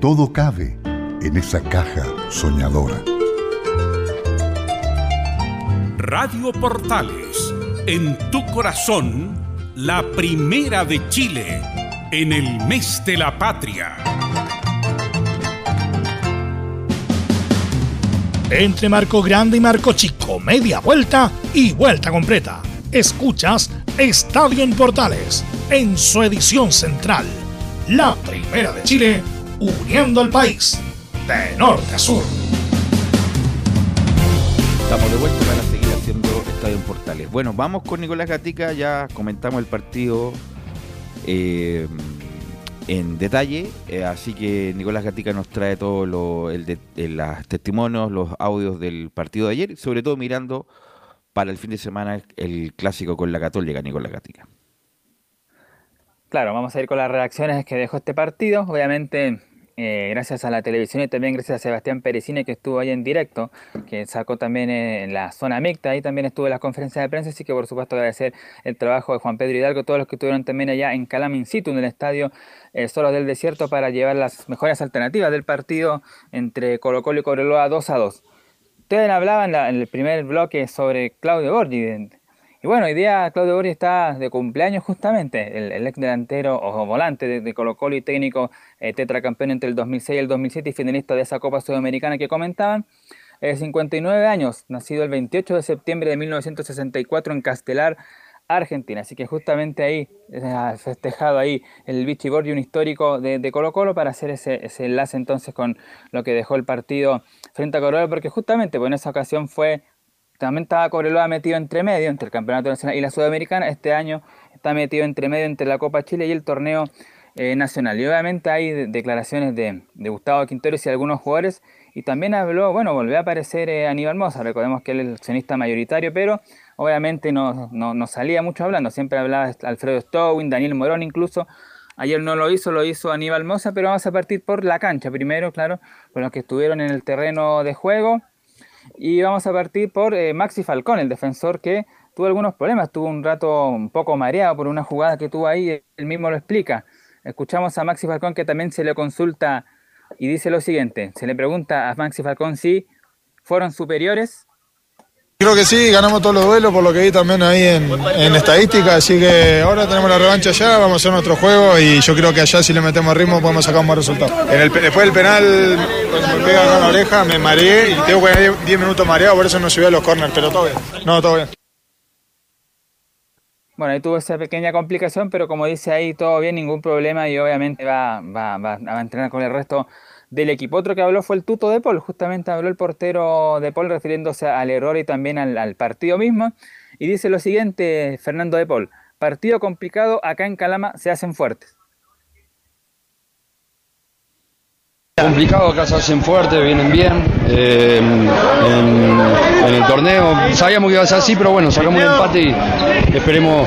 Todo cabe en esa caja soñadora. Radio Portales, en tu corazón, la primera de Chile, en el mes de la patria. Entre Marco Grande y Marco Chico, media vuelta y vuelta completa. Escuchas Estadio en Portales, en su edición central. La primera de Chile, uniendo al país, de norte a sur. Estamos de vuelta para seguir haciendo Estadio en Portales. Bueno, vamos con Nicolás Gatica, ya comentamos el partido eh, en detalle, eh, así que Nicolás Gatica nos trae todos los testimonios, los audios del partido de ayer, sobre todo mirando para el fin de semana el clásico con la Católica, Nicolás Gatica. Claro, vamos a ir con las reacciones que dejó este partido. Obviamente, eh, gracias a la televisión y también gracias a Sebastián Perecini que estuvo ahí en directo, que sacó también en la zona mixta, ahí también estuvo en las conferencias de prensa, así que por supuesto agradecer el trabajo de Juan Pedro Hidalgo, todos los que estuvieron también allá en Calam in situ, en el estadio eh, Solos del Desierto, para llevar las mejores alternativas del partido entre Colo Colo y Cobreloa 2 a 2. Ustedes hablaban en el primer bloque sobre Claudio Borgi, y bueno, hoy día Claudio Borgi está de cumpleaños justamente, el, ex delantero o volante de, Colo Colo y técnico eh, tetracampeón entre el 2006 y el 2007 y finalista de esa Copa Sudamericana que comentaban. Eh, 59 años, nacido el 28 de septiembre de 1964 en Castelar, Argentina. Así que justamente ahí ha festejado ahí el Vichy Borgi, un histórico de, Colo Colo, para hacer ese, ese, enlace entonces con lo que dejó el partido frente a Colo porque justamente pues, en esa ocasión fue también estaba Cobreloa metido entre medio, entre el Campeonato Nacional y la Sudamericana. Este año está metido entre medio entre la Copa Chile y el torneo eh, nacional. Y obviamente hay declaraciones de, Gustavo Quinteros y algunos jugadores. Y también habló, bueno, volvió a aparecer eh, Aníbal Mosa. Recordemos que él es el accionista mayoritario, pero obviamente no, no, salía mucho hablando. Siempre hablaba Alfredo Stowin, Daniel Morón incluso. Ayer no lo hizo, lo hizo Aníbal Mosa, pero vamos a partir por la cancha primero, claro, con los que estuvieron en el terreno de juego. Y vamos a partir por eh, Maxi Falcón, el defensor que tuvo algunos problemas, tuvo un rato un poco mareado por una jugada que tuvo ahí, él mismo lo explica. Escuchamos a Maxi Falcón que también se le consulta y dice lo siguiente, se le pregunta a Maxi Falcón si fueron superiores Creo que sí, ganamos todos los duelos por lo que vi también ahí en, en, estadística, así que ahora tenemos la revancha allá, vamos a hacer nuestro juego y yo creo que allá si le metemos ritmo podemos sacar un buen resultado. después del penal, cuando me pegan con la oreja, me mareé y tengo que ir 10 minutos mareado, por eso no subí a los corners, pero todo bien. No, todo bien. Bueno, ahí tuvo esa pequeña complicación, pero como dice ahí, todo bien, ningún problema y obviamente va, va, va a entrenar con el resto del equipo. Otro que habló fue el Tuto de Paul, justamente habló el portero de Paul refiriéndose al error y también al, partido mismo. Y dice lo siguiente, Fernando de Paul, partido complicado, acá en Calama se hacen fuertes. Complicado, acá se hacen fuertes, vienen bien. Eh, en, el torneo sabíamos que iba a ser así, pero bueno, sacamos un empate y esperemos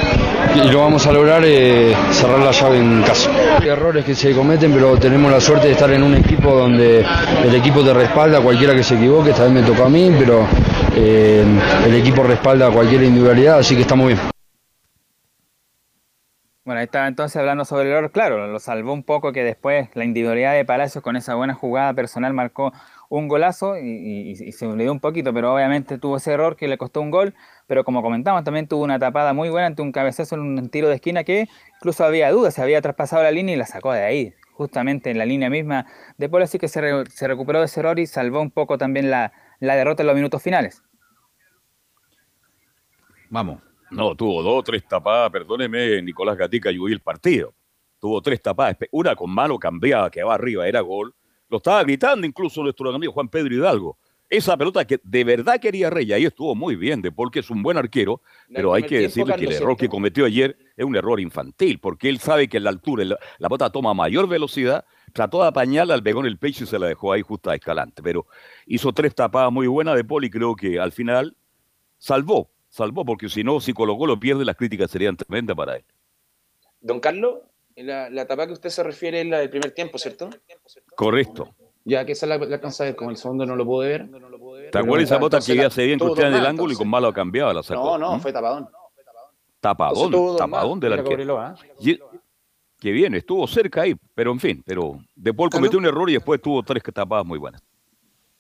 y lo vamos a lograr eh, cerrar la llave en casa. Hay errores que se cometen, pero tenemos la suerte de estar en un equipo donde el equipo te respalda cualquiera que se equivoque, esta vez me tocó a mí, pero eh, el equipo respalda a cualquier individualidad, así que estamos bien. Bueno, ahí estaba entonces hablando sobre el error, claro, lo salvó un poco que después la individualidad de Palacios con esa buena jugada personal marcó un golazo y, se olvidó un poquito, pero obviamente tuvo ese error que le costó un gol, pero como comentamos también tuvo una tapada muy buena ante un cabezazo en un tiro de esquina que incluso había dudas, se había traspasado la línea y la sacó de ahí, justamente en la línea misma de Polo, así que se, recuperó de ese error y salvó un poco también la, derrota en los minutos finales. Vamos. No, tuvo dos tres tapadas, perdóneme, Nicolás Gatica, yo vi el partido. Tuvo tres tapadas, una con mano cambiada, que va arriba, era gol lo estaba gritando incluso nuestro amigo Juan Pedro Hidalgo. Esa pelota que de verdad quería Rey, ahí estuvo muy bien, de porque es un buen arquero, pero hay que decirle que el error que cometió ayer es un error infantil, porque él sabe que en la altura la, la bota toma mayor velocidad, trató de apañarla, al pegó en el pecho y se la dejó ahí justo a escalante, pero hizo tres tapadas muy buenas de Poli, creo que al final salvó, salvó, porque si no, si colocó lo pierde, las críticas serían tremendas para él. Don Carlos, la, la tapa que usted se refiere es la del primer tiempo, ¿cierto? Correcto. Ya, que esa la, la alcanza a ver, como el segundo no lo pude ver. ¿Te acuerdas esa bota que hace bien que usted en el ángulo y con malo cambiaba la sacó? No, no, ¿Mm? fue tapadón. Tapadón, tapadón del arquero. ¿ah? Que bien, estuvo cerca ahí, pero en fin, pero después cometió un error y después tuvo tres tapadas muy buenas.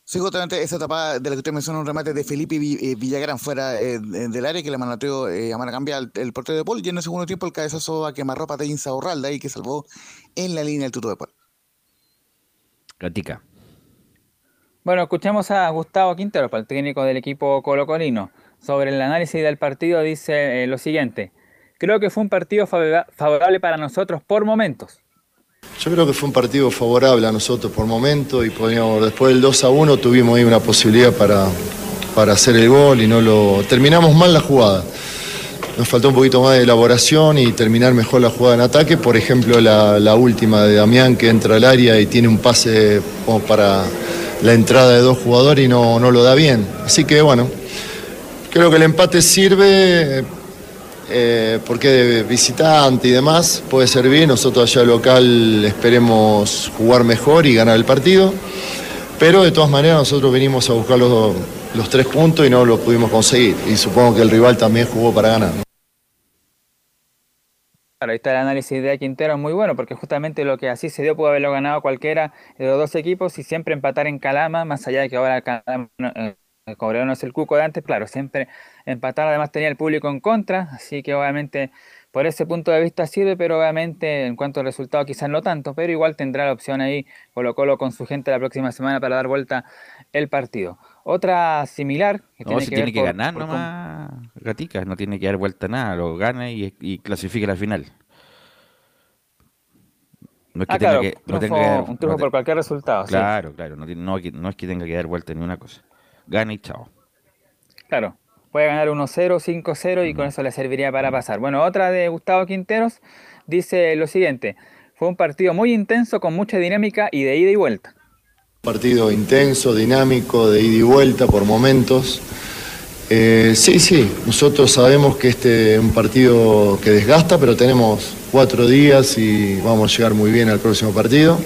Sí, justamente esa etapa de la que usted menciona, un remate de Felipe eh, Villagrán fuera eh, del área que le manoteó eh, a mano cambia el, portero de Paul y en el segundo tiempo el cabezazo a quemarropa de Insa Urralda ahí que salvó en la línea el tuto de Paul. Gatica. Bueno, escuchamos a Gustavo Quintero, el técnico del equipo colocolino. Sobre el análisis del partido dice lo siguiente. Creo que fue un partido favorable para nosotros por momentos. Yo creo que fue un partido favorable a nosotros por momento y podíamos, después del 2 a 1 tuvimos ahí una posibilidad para, para hacer el gol y no lo. Terminamos mal la jugada. Nos faltó un poquito más de elaboración y terminar mejor la jugada en ataque. Por ejemplo, la, última de Damián que entra al área y tiene un pase para la entrada de dos jugadores y no, no lo da bien. Así que bueno, creo que el empate sirve eh, porque de visitante y demás puede servir. Nosotros allá local esperemos jugar mejor y ganar el partido. Pero de todas maneras nosotros venimos a buscar los, los tres puntos y no lo pudimos conseguir. Y supongo que el rival también jugó para ganar. Claro, ahí está el análisis de Quintero, muy bueno, porque justamente lo que así se dio pudo haberlo ganado cualquiera de los dos equipos y siempre empatar en Calama, más allá de que ahora Calama, eh, Cobreloa no es el cuco de antes, claro, siempre empatar además tenía el público en contra, así que obviamente por ese punto de vista sirve, pero obviamente en cuanto al resultado quizás no tanto, pero igual tendrá la opción ahí Colo Colo con su gente la próxima semana para dar vuelta el partido. Otra similar que no, tiene si que tiene que ganar nomás, Gatica, no tiene que dar vuelta nada, lo gana y, y clasifica la final. No es que ah, tenga que, no tenga un triunfo por cualquier resultado. Claro, claro, no, no es que tenga que dar vuelta ni una cosa gana y chao. Claro, puede ganar 1-0, 5-0 y con eso le serviría para pasar. Bueno, otra de Gustavo Quinteros dice lo siguiente, fue un partido muy intenso con mucha dinámica y de ida y vuelta. Partido intenso, dinámico, de ida y vuelta por momentos. Eh, sí, sí, nosotros sabemos que este es un partido que desgasta, pero tenemos cuatro días y vamos a llegar muy bien al próximo partido.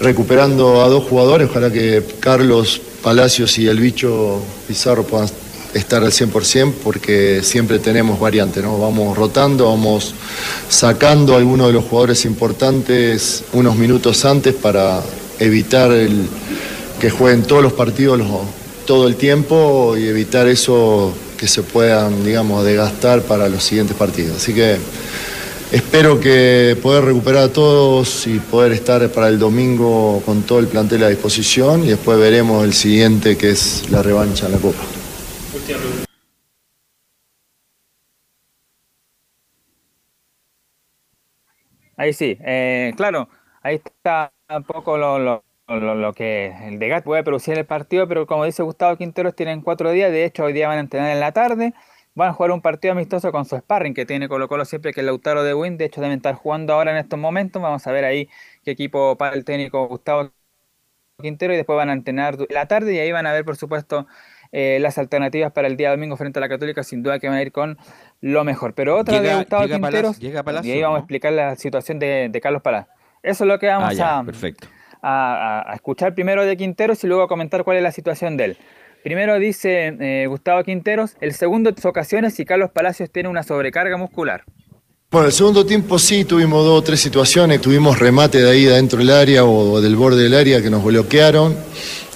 Recuperando a dos jugadores, ojalá que Carlos Palacios y el bicho Pizarro puedan estar al 100% porque siempre tenemos variantes, ¿no? Vamos rotando, vamos sacando a algunos de los jugadores importantes unos minutos antes para evitar que jueguen todos los partidos todo el tiempo y evitar eso que se puedan, digamos, desgastar para los siguientes partidos. Así que Espero que poder recuperar a todos y poder estar para el domingo con todo el plantel a disposición y después veremos el siguiente que es la revancha en la Copa. Ahí sí, eh, claro, ahí está un poco lo, lo, lo, que el Degas puede producir el partido, pero como dice Gustavo Quinteros, tienen cuatro días, de hecho hoy día van a entrenar en la tarde van a jugar un partido amistoso con su sparring que tiene Colo Colo siempre, que es Lautaro de Win, de hecho deben estar jugando ahora en estos momentos, vamos a ver ahí qué equipo para el técnico Gustavo Quintero y después van a entrenar la tarde y ahí van a ver por supuesto eh, las alternativas para el día domingo frente a la Católica, sin duda que van a ir con lo mejor. Pero otra de Gustavo Quinteros, y ahí vamos a explicar la situación de, Carlos Palacio. Eso es lo que vamos ah, a, A, escuchar primero de Quinteros y luego a comentar cuál es la situación de él. Primero dice eh, Gustavo Quinteros, el segundo de ocasiones si Carlos Palacios tiene una sobrecarga muscular. Bueno, el segundo tiempo sí tuvimos dos o tres situaciones, tuvimos remate de ahí dentro del área o del borde del área que nos bloquearon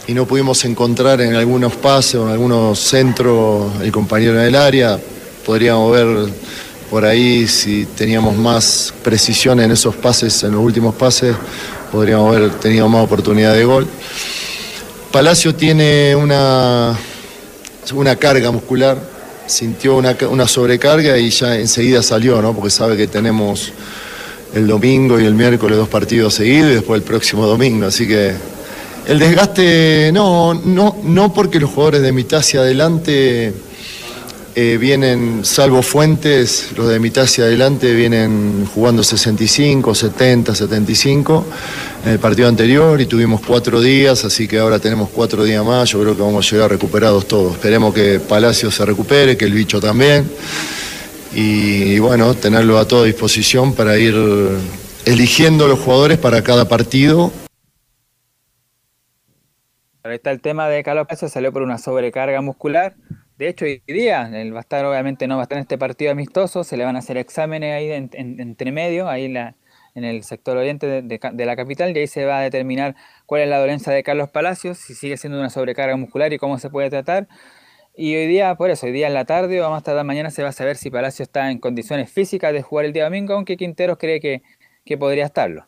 y no pudimos encontrar en algunos pases o en algunos centros el compañero del área. Podríamos ver por ahí si teníamos más precisión en esos pases, en los últimos pases, podríamos haber tenido más oportunidad de gol. Palacio tiene una, una carga muscular, sintió una, una sobrecarga y ya enseguida salió, ¿no? porque sabe que tenemos el domingo y el miércoles dos partidos seguidos y después el próximo domingo, así que el desgaste, no, no, no porque los jugadores de mitad hacia adelante eh, vienen, salvo Fuentes, los de mitad hacia adelante vienen jugando 65, 70, 75 en el partido anterior y tuvimos cuatro días, así que ahora tenemos cuatro días más, yo creo que vamos a llegar recuperados todos. Esperemos que Palacio se recupere, que el bicho también y bueno, tenerlo a toda disposición para ir eligiendo los jugadores para cada partido Ahí está el tema de Carlos Palacio, salió por una sobrecarga muscular. De hecho, hoy día, él va a estar, obviamente, no va a estar en este partido amistoso, se le van a hacer exámenes ahí entre medio, ahí en, el sector oriente de, la capital, y ahí se va a determinar cuál es la dolencia de Carlos Palacios, si sigue siendo una sobrecarga muscular y cómo se puede tratar. Y hoy día, por eso, hoy día en la tarde o más tarde mañana se va a saber si Palacio está en condiciones físicas de jugar el día domingo, aunque Quinteros cree que, que podría estarlo.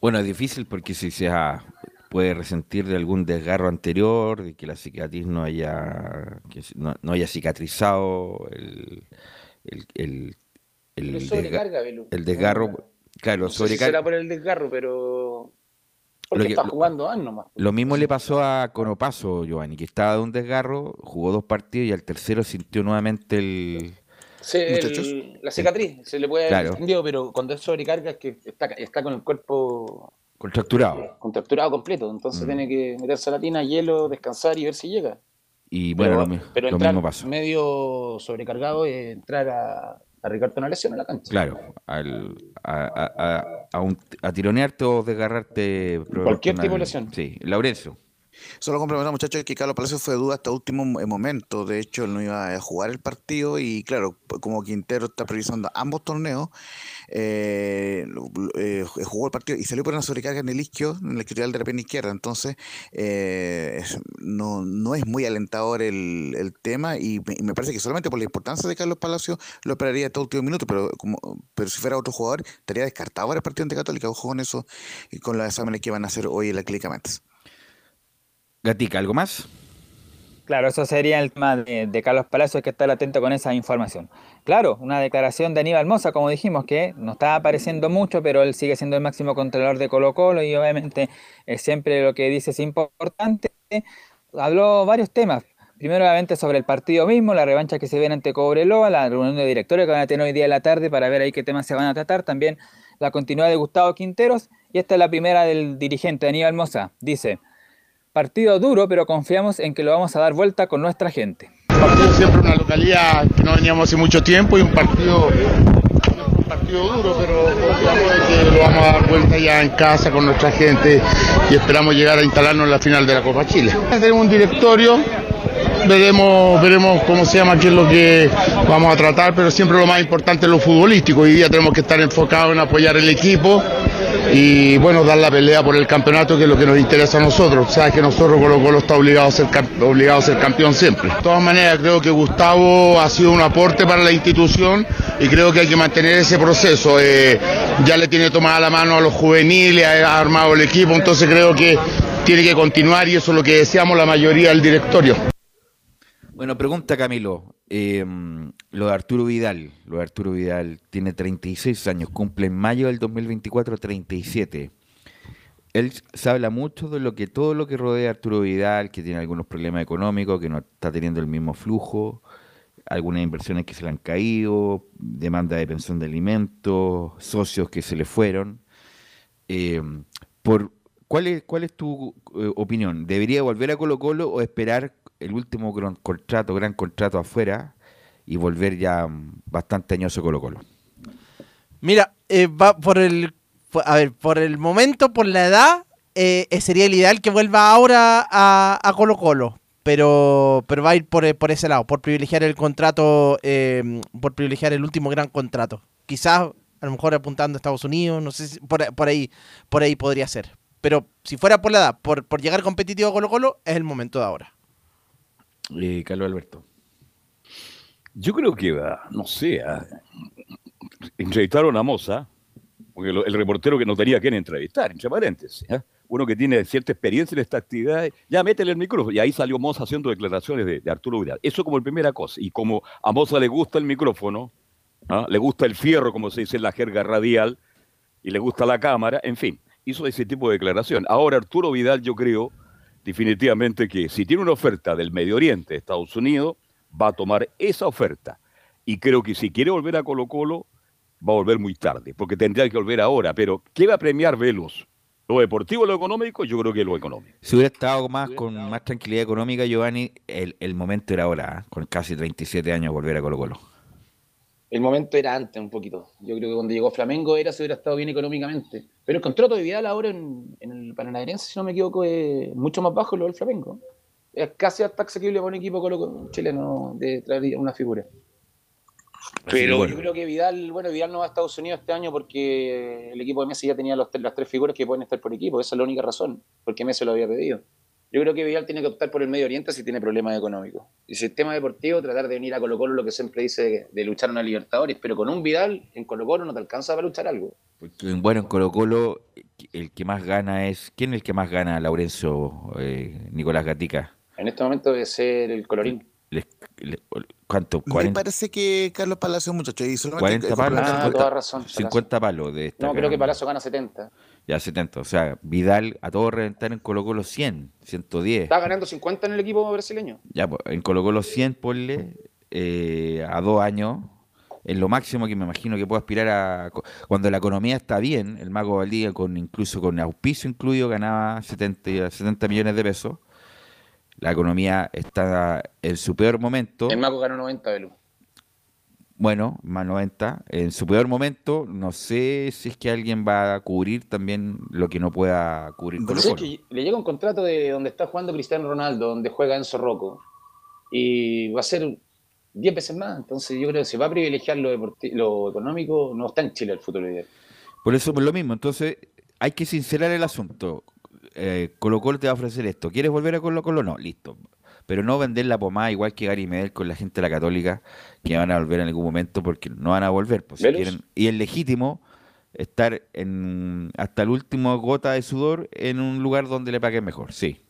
Bueno, es difícil porque si se ha puede resentir de algún desgarro anterior, de que la cicatriz no haya, que no, haya cicatrizado el, el, el, el, el desgarro. Claro, no será por el desgarro, pero porque está jugando años nomás. Lo mismo le pasó a Conopaso, Giovanni, que estaba de un desgarro, jugó dos partidos y al tercero sintió nuevamente el... la cicatriz, se le puede haber claro. pero cuando es sobrecarga es que está, está con el cuerpo Contracturado. Contracturado completo. Entonces mm. tiene que meterse a la tina, hielo, descansar y ver si llega. Y bueno, pero, lo, mismo pasó. medio sobrecargado es entrar a, a una lesión en la cancha. Claro, al, a, a, a, tironearte o desgarrarte. Cualquier tipo de lesión. Sí, Laurencio. Solo complementar, muchachos, que Carlos Palacio fue duda hasta último momento. De hecho, él no iba a jugar el partido y, claro, como Quintero está previsando ambos torneos, eh, eh, jugó el partido y salió por una sobrecarga en el isquio, en el isquiotibial de la pierna izquierda. Entonces, eh, no, no es muy alentador el, el tema y me, parece que solamente por la importancia de Carlos Palacio lo esperaría hasta último minuto, pero como pero si fuera otro jugador, estaría descartado ahora el partido ante Católica. Ojo con eso y con los exámenes que van a hacer hoy en la Clínica Mentes. Gatica, ¿algo más? Claro, eso sería el tema de, Carlos Palacio, hay que estar atento con esa información. Claro, una declaración de Aníbal Mosa, como dijimos, que no está apareciendo mucho, pero él sigue siendo el máximo controlador de Colo Colo y obviamente siempre lo que dice es importante. Habló varios temas. Primero, obviamente, sobre el partido mismo, la revancha que se viene ante Cobreloa, la reunión de directores que van a tener hoy día de la tarde para ver ahí qué temas se van a tratar. También la continuidad de Gustavo Quinteros. Y esta es la primera del dirigente Aníbal Mosa. Dice, Partido duro, pero confiamos en que lo vamos a dar vuelta con nuestra gente. Partido siempre una localidad que no veníamos hace mucho tiempo y un partido, un partido duro, pero confiamos en que lo vamos a dar vuelta ya en casa con nuestra gente y esperamos llegar a instalarnos en la final de la Copa Chile. Tenemos un directorio veremos, veremos cómo se llama, qué es lo que vamos a tratar, pero siempre lo más importante es lo futbolístico. Hoy día tenemos que estar enfocados en apoyar el equipo y bueno, dar la pelea por el campeonato que es lo que nos interesa a nosotros. Sabes que nosotros Colo Colo está obligado a ser, obligado a ser campeón siempre. De todas maneras, creo que Gustavo ha sido un aporte para la institución y creo que hay que mantener ese proceso. Eh, ya le tiene tomada la mano a los juveniles, ha armado el equipo, entonces creo que tiene que continuar y eso es lo que deseamos la mayoría del directorio. Bueno, pregunta Camilo. eh, lo de Arturo Vidal. Lo de Arturo Vidal tiene 36 años, cumple en mayo del 2024 37. Él se habla mucho de lo que todo lo que rodea a Arturo Vidal, que tiene algunos problemas económicos, que no está teniendo el mismo flujo, algunas inversiones que se le han caído, demanda de pensión de alimentos, socios que se le fueron. Eh, por, ¿cuál, es, ¿Cuál es tu eh, opinión? ¿Debería volver a Colo Colo o esperar el último gran contrato, gran contrato afuera y volver ya mm, bastante añoso Colo Colo? Mira, eh, va por el. A ver, por el momento, por la edad, eh, eh, sería el ideal que vuelva ahora a, a Colo Colo. Pero, pero va a ir por, eh, por ese lado, por privilegiar el contrato, eh, por privilegiar el último gran contrato. Quizás, a lo mejor apuntando a Estados Unidos, no sé si por, por ahí, por ahí podría ser. Pero si fuera por la edad, por, por llegar competitivo a Colo Colo, es el momento de ahora. Eh, Carlos Alberto. Yo creo que, ah, no sé, ah, entrevistaron a Moza, porque el reportero que no tenía a quién entrevistar, entre paréntesis. ¿ah? Uno que tiene cierta experiencia en esta actividad, ya métele el micrófono. Y ahí salió Moza haciendo declaraciones de, de Arturo Vidal. Eso como primera cosa. Y como a Moza le gusta el micrófono, ¿ah? le gusta el fierro, como se dice en la jerga radial, y le gusta la cámara, en fin, hizo ese tipo de declaración. Ahora Arturo Vidal, yo creo definitivamente que si tiene una oferta del Medio Oriente, Estados Unidos, va a tomar esa oferta. Y creo que si quiere volver a Colo Colo, va a volver muy tarde, porque tendría que volver ahora. Pero, ¿qué va a premiar Velos? ¿Lo deportivo lo económico? Yo creo que lo económico. Si hubiera estado más con más tranquilidad económica, Giovanni, el, momento era ahora, ¿ah? con casi 37 años volver a Colo Colo. El momento era antes un poquito. Yo creo que cuando llegó Flamengo era si hubiera estado bien económicamente. Pero el contrato de Vidal ahora en, en el Paranaense, si no me equivoco, es mucho más bajo lo del Flamengo. Es casi hasta asequible para un equipo colo- chileno de traer una figura. Pero bueno. yo creo que Vidal, bueno, Vidal no va a Estados Unidos este año porque el equipo de Messi ya tenía los, las tres figuras que pueden estar por equipo. Esa es la única razón, porque Messi lo había pedido. Yo creo que Vidal tiene que optar por el Medio Oriente si tiene problemas económicos. Y si el tema deportivo, tratar de venir a Colo Colo, lo que siempre dice de, de luchar en la Libertadores. Pero con un Vidal en Colo Colo no te alcanza para luchar algo. Bueno, en Colo Colo el que más gana es... ¿Quién es el que más gana, Laurencio eh, Nicolás Gatica? En este momento debe ser el Colorín. Le- ¿Cuánto? Me 40, parece que Carlos Palacio, muchachos, y solamente 40 palos. Ah, 50, toda razón, Palazzo. 50 palos de esta. No, creo que Palazzo gana 70. Ya 70. O sea, Vidal a todo reventar en Colo Colo 100, 110. Está ganando 50 en el equipo brasileño. Ya, pues, en Colo Colo 100, ponle eh, a dos años. Es lo máximo que me imagino que puedo aspirar a. Cuando la economía está bien, el Mago Valdía, con, incluso con auspicio incluido, ganaba 70, 70 millones de pesos. La economía está en su peor momento. El Mago ganó 90, Belu. Bueno, más 90. En su peor momento, no sé si es que alguien va a cubrir también lo que no pueda cubrir Sé Colo. que le llega un contrato de donde está jugando Cristiano Ronaldo, donde juega Enzo Rocco, y va a ser 10 veces más. Entonces yo creo que si va a privilegiar lo, lo económico, no está en Chile el futuro ideal. Por eso es lo mismo. Entonces, hay que sincerar el asunto. Eh, Colo Colo te va a ofrecer esto. ¿Quieres volver a Colo Colo? No, listo. Pero no vender la pomada igual que Gary Medel con la gente de la Católica que van a volver en algún momento porque no van a volver. Pues, si quieren- y es legítimo estar en, hasta el último gota de sudor en un lugar donde le paguen mejor. Sí.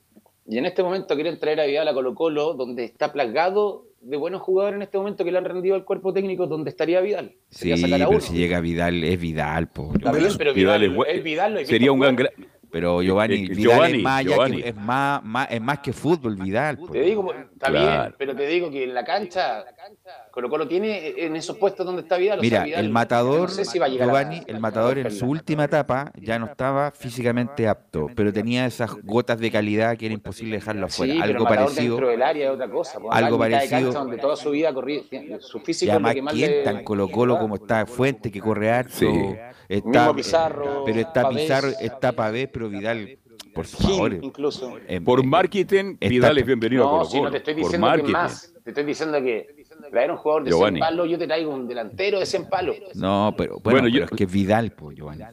Y en este momento quieren traer a Vidal a Colo Colo, donde está plagado de buenos jugadores en este momento que le han rendido al cuerpo técnico, donde estaría Vidal. Sí, Sería a pero uno. si llega Vidal, es Vidal. po. Pero Vidal, Vidal es buen- el Vidal Sería un gran... Pero Giovanni, Eh, eh, Vidal Giovanni, es, más, Giovanni. que, es, más, más- es más que fútbol, Vidal. po. Te digo, está Claro. bien, pero te digo que en la cancha, Colo Colo tiene en esos puestos donde está Vidal. o sea, Mira, Vidal, el matador, no sé si va a llegar a- Giovanni, el matador en su última etapa ya no estaba físicamente apto, pero tenía esas gotas de calidad que era imposible dejarlo Sí, afuera. pero el algo matador parecido. dentro del área es otra cosa. Algo de parecido. cancha donde toda su vida corría, su Y físico es lo además, que más ¿quién le- tan Colo Colo como está Fuente, que corre harto? Sí. Está, Mismo Pizarro, pero está Pavés. Pizarro, está Pavés, pero Vidal, por favor. incluso. eh, Por eh, marketing, está- Vidal es bienvenido a No, Colo si no Colo. te estoy Por diciendo que más. Te estoy diciendo que traer un jugador de Giovanni. 100 palos, yo te traigo un delantero de 100 palos. No, pero bueno, Bueno, pero yo- es que es Vidal, pues, Giovanni.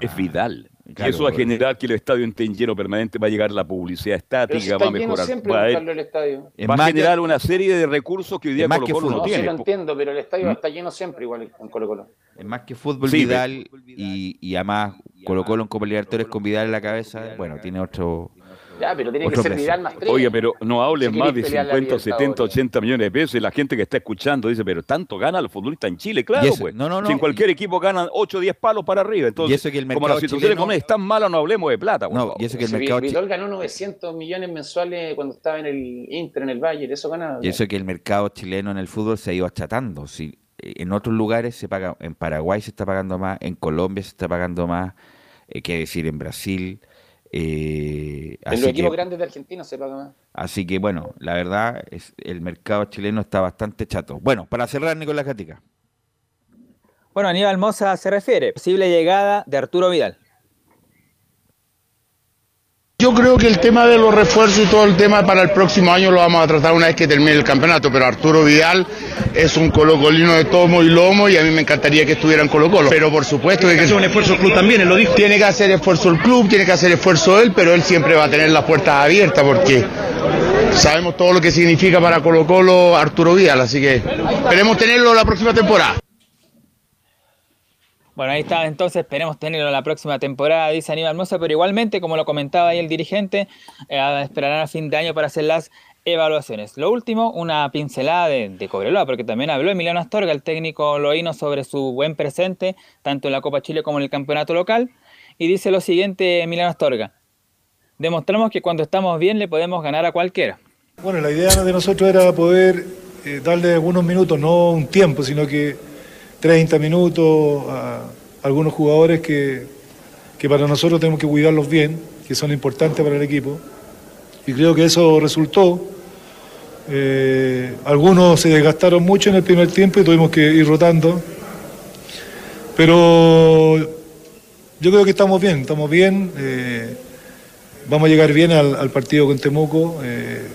Es Vidal. Claro, y eso va a generar que el estadio esté en lleno permanente, va a llegar la publicidad estática, está va a mejorar. siempre Va a, buscarlo el estadio. Es va a más generar que- una serie de recursos que hoy día Es más Colo que Colo no No, sí tiene. lo entiendo, pero el estadio ¿Mm? está lleno siempre igual en Colo Colo. Es más que fútbol Sí, Vidal y, y además Colo Colo en Copa Libertadores con Vidal en la cabeza, bueno, tiene otro Ya, pero tiene que Otro ser precio. Vidal más tres. Oye, pero no hablen Si más de queréis pelear la 50, 70, Libertadores. 80 millones de pesos y la gente que está escuchando dice, pero tanto gana el futbolista en Chile, claro, pues. no, no, no. Si en cualquier equipo ganan 8 o 10 palos para arriba. Entonces, Y eso que el como la situación chileno- económica es tan mala, no hablemos de plata. No, y eso que el mercado Vidal ganó 900 millones mensuales cuando estaba en el Inter, en el Bayern, eso gana. Y eso que el mercado chileno en el fútbol se ha ido achatando. Si, en otros lugares se paga, en Paraguay se está pagando más, en Colombia se está pagando más, eh, qué decir, en Brasil. Eh, en los así, equipos que, grandes de Argentina se paga más. así que bueno, la verdad es el mercado chileno está bastante chato. Bueno, para cerrar, Nicolás Gatica. Bueno, Aníbal Moza se refiere. Posible llegada de Arturo Vidal. Yo creo que el tema de los refuerzos y todo el tema para el próximo año lo vamos a tratar una vez que termine el campeonato, pero Arturo Vidal es un colocolino de tomo y lomo y a mí me encantaría que estuviera en Colo Colo, pero por supuesto que... Tiene que hacer un esfuerzo el club también, él lo dijo. Tiene que hacer esfuerzo el club, tiene que hacer esfuerzo él, pero él siempre va a tener las puertas abiertas porque sabemos todo lo que significa para Colo Colo Arturo Vidal, así que esperemos tenerlo la próxima temporada. Bueno, ahí está, entonces esperemos tenerlo la próxima temporada, dice Aníbal Moza, pero igualmente, como lo comentaba ahí el dirigente, eh, esperarán a fin de año para hacer las evaluaciones. Lo último, una pincelada de, de Cobreloa, porque también habló Emiliano Astorga, el técnico loíno, sobre su buen presente, tanto en la Copa Chile como en el campeonato local, y dice lo siguiente Emiliano Astorga, demostramos que cuando estamos bien le podemos ganar a cualquiera. Bueno, la idea de nosotros era poder eh, darle algunos minutos, no un tiempo, sino que 30 minutos algunos jugadores que, que para nosotros tenemos que cuidarlos bien, que son importantes para el equipo. Y creo que eso resultó. Eh, algunos se desgastaron mucho en el primer tiempo y tuvimos que ir rotando. Pero yo creo que estamos bien, estamos bien. eh, vamos a llegar bien al, al partido con Temuco, eh,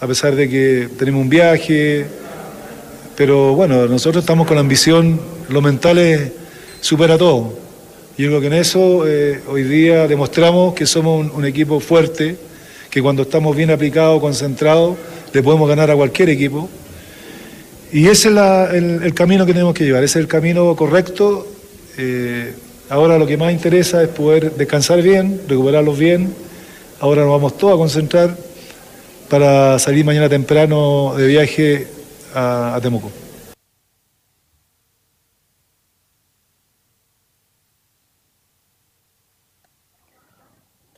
a pesar de que tenemos un viaje. Pero bueno, nosotros estamos con la ambición, lo mental es, supera todo. Yo creo que en eso eh, hoy día demostramos que somos un, equipo fuerte, que cuando estamos bien aplicados, concentrados, le podemos ganar a cualquier equipo. Y ese es el camino que tenemos que llevar, ese es el camino correcto. Eh, ahora lo que más interesa es poder descansar bien, recuperarlos bien. Ahora nos vamos todos a concentrar para salir mañana temprano de viaje a, Temuco.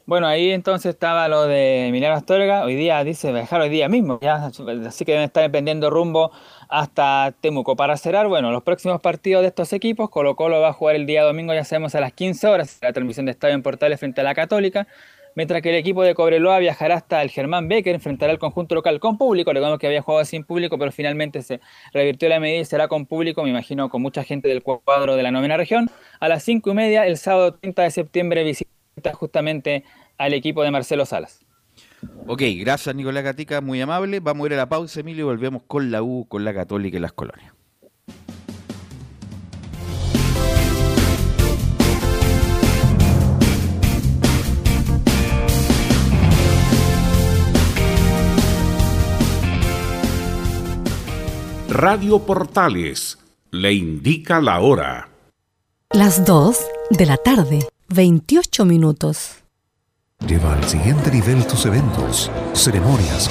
Bueno, ahí entonces estaba lo de Emiliano Astorga. Hoy día dice viajar hoy día mismo, ya, así que deben estar emprendiendo rumbo hasta Temuco. Para cerrar, bueno, los próximos partidos de estos equipos, Colo Colo va a jugar el día domingo, ya sabemos, a las 15 horas, la transmisión de Estadio en Portales frente a la Católica. Mientras que el equipo de Cobreloa viajará hasta el Germán Becker, enfrentará al conjunto local con público. Recordemos que había jugado sin público, pero finalmente se revirtió la medida y será con público, me imagino, con mucha gente del cuadro de la novena región. A las 5 y media, el sábado 30 de septiembre, visita justamente al equipo de Marcelo Salas. Ok, gracias Nicolás Gatica, muy amable. Vamos a ir a la pausa, Emilio, y volvemos con la U, con la Católica y las colonias. Radio Portales le indica la hora. Las 2 de la tarde, 28 minutos. Lleva al siguiente nivel tus eventos, ceremonias,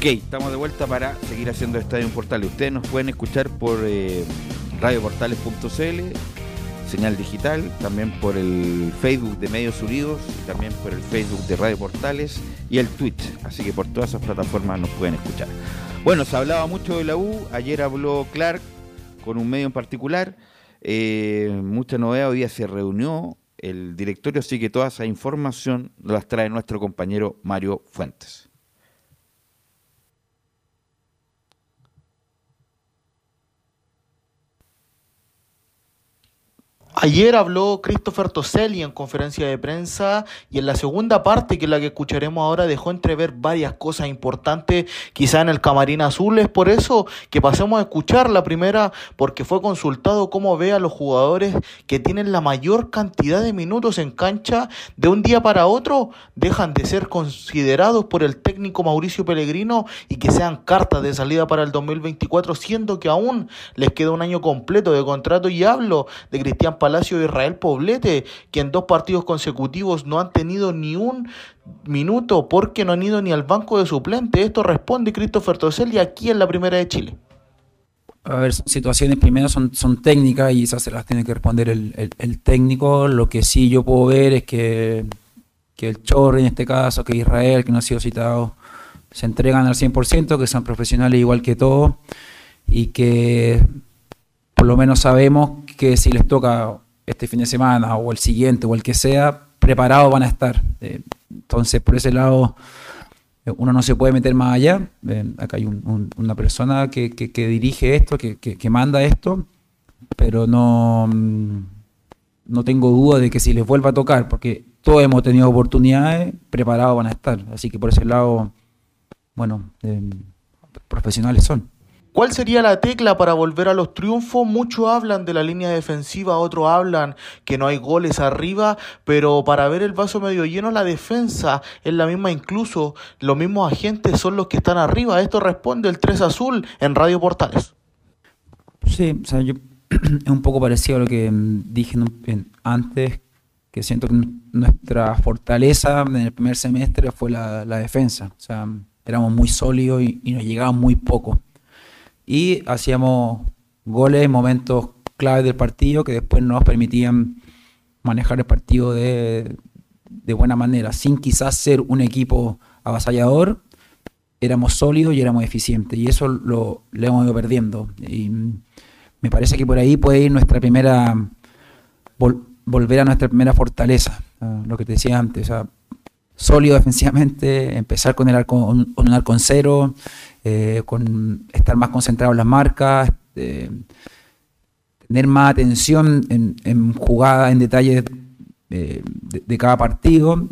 Ok, estamos de vuelta para seguir haciendo Estadio en Portales. Ustedes nos pueden escuchar por eh, radioportales.cl, señal digital, también por el Facebook de Medios Unidos también por el Facebook de Radio Portales y el Twitch. Así que por todas esas plataformas nos pueden escuchar. Bueno, se hablaba mucho de la U, ayer habló Clark con un medio en particular, eh, mucha novedad, hoy día se reunió el directorio, así que toda esa información las trae nuestro compañero Mario Fuentes. Ayer habló Christopher Toselli en conferencia de prensa y en la segunda parte, que es la que escucharemos ahora, dejó entrever varias cosas importantes, quizá en el camarín azul. Es por eso que pasemos a escuchar la primera, porque fue consultado cómo ve a los jugadores que tienen la mayor cantidad de minutos en cancha de un día para otro, dejan de ser considerados por el técnico Mauricio Pellegrino y que sean cartas de salida para el 2024, siendo que aún les queda un año completo de contrato. Y hablo de Cristian Palacio de Israel Poblete, que en dos partidos consecutivos no han tenido ni un minuto porque no han ido ni al banco de suplente. Esto responde Christopher Toselli aquí en la Primera de Chile. A ver, situaciones primero son, técnicas y esas se las tiene que responder el, técnico. Lo que sí yo puedo ver es que, que el Chorri en este caso, que Israel, que no ha sido citado, se entregan al 100%, que son profesionales igual que todos y que por lo menos sabemos que si les toca este fin de semana o el siguiente o el que sea, preparados van a estar. Eh, entonces, por ese lado, eh, uno no se puede meter más allá. acá hay una persona que, dirige esto, que, manda esto, pero no, mm, no tengo duda de que si les vuelva a tocar, porque todos hemos tenido oportunidades, preparados van a estar. Así que por ese lado, bueno, eh, profesionales son. ¿Cuál sería la tecla para volver a los triunfos? Muchos hablan de la línea defensiva, otros hablan que no hay goles arriba, pero para ver el vaso medio lleno, la defensa es la misma, incluso los mismos agentes son los que están arriba. Esto responde el 3 Azul en Radio Portales. Sí, o sea, yo, es un poco parecido a lo que mm, dije antes, que siento que nuestra fortaleza en el primer semestre fue la, defensa. O sea, éramos muy sólidos y, y nos llegaba muy poco y hacíamos goles en momentos claves del partido que después nos permitían manejar el partido de, buena manera, sin quizás ser un equipo avasallador, éramos sólidos y éramos eficientes y eso lo, hemos ido perdiendo. Y me parece que por ahí puede ir nuestra primera, volver a nuestra primera fortaleza, lo que te decía antes, sólido defensivamente, empezar con, el arco, con un arco en cero, eh, con estar más concentrado en las marcas, eh, tener más atención en, en jugadas, en detalles de, cada partido.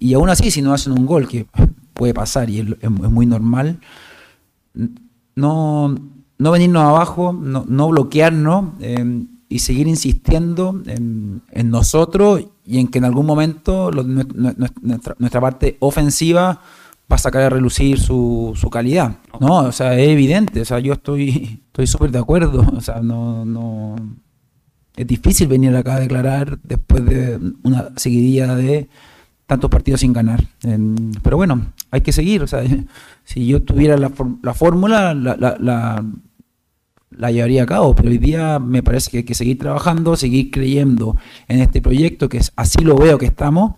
Y aún así, si no hacen un gol, que puede pasar y es, muy normal, no, no venirnos abajo, no, no bloquearnos eh, y seguir insistiendo en, nosotros y en que en algún momento nuestra, nuestra parte ofensiva va a sacar a relucir su, su calidad. No, o sea, es evidente, o sea, yo estoy estoy súper de acuerdo, o sea, no, no es difícil venir acá a declarar después de una seguidilla de tantos partidos sin ganar. pero bueno, hay que seguir. O sea, si yo tuviera la, la fórmula, la, la, la, la, llevaría a cabo, pero hoy día me parece que hay que seguir trabajando, seguir creyendo en este proyecto, que es, así lo veo que estamos,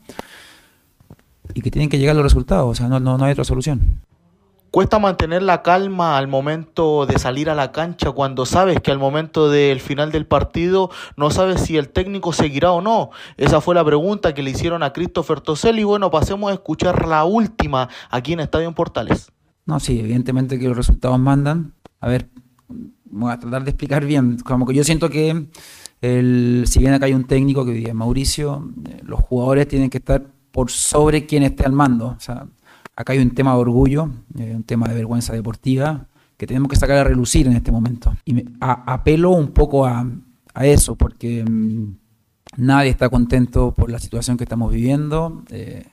y que tienen que llegar los resultados, o sea, no, no, no hay otra solución. Cuesta mantener la calma al momento de salir a la cancha cuando sabes que al momento del final del partido no sabes si el técnico seguirá o no. Esa fue la pregunta que le hicieron a Christopher Tosel y bueno, pasemos a escuchar la última aquí en Estadio en Portales. No, sí, evidentemente que los resultados mandan. A ver, voy a tratar de explicar bien. Como que yo siento que el, si bien acá hay un técnico que dice Mauricio, eh, los jugadores tienen que estar por sobre quien esté al mando. O sea, acá hay un tema de orgullo, eh, un tema de vergüenza deportiva que tenemos que sacar a relucir en este momento. Y apelo un poco a, eso, porque mm, nadie está contento por la situación que estamos viviendo. Eh,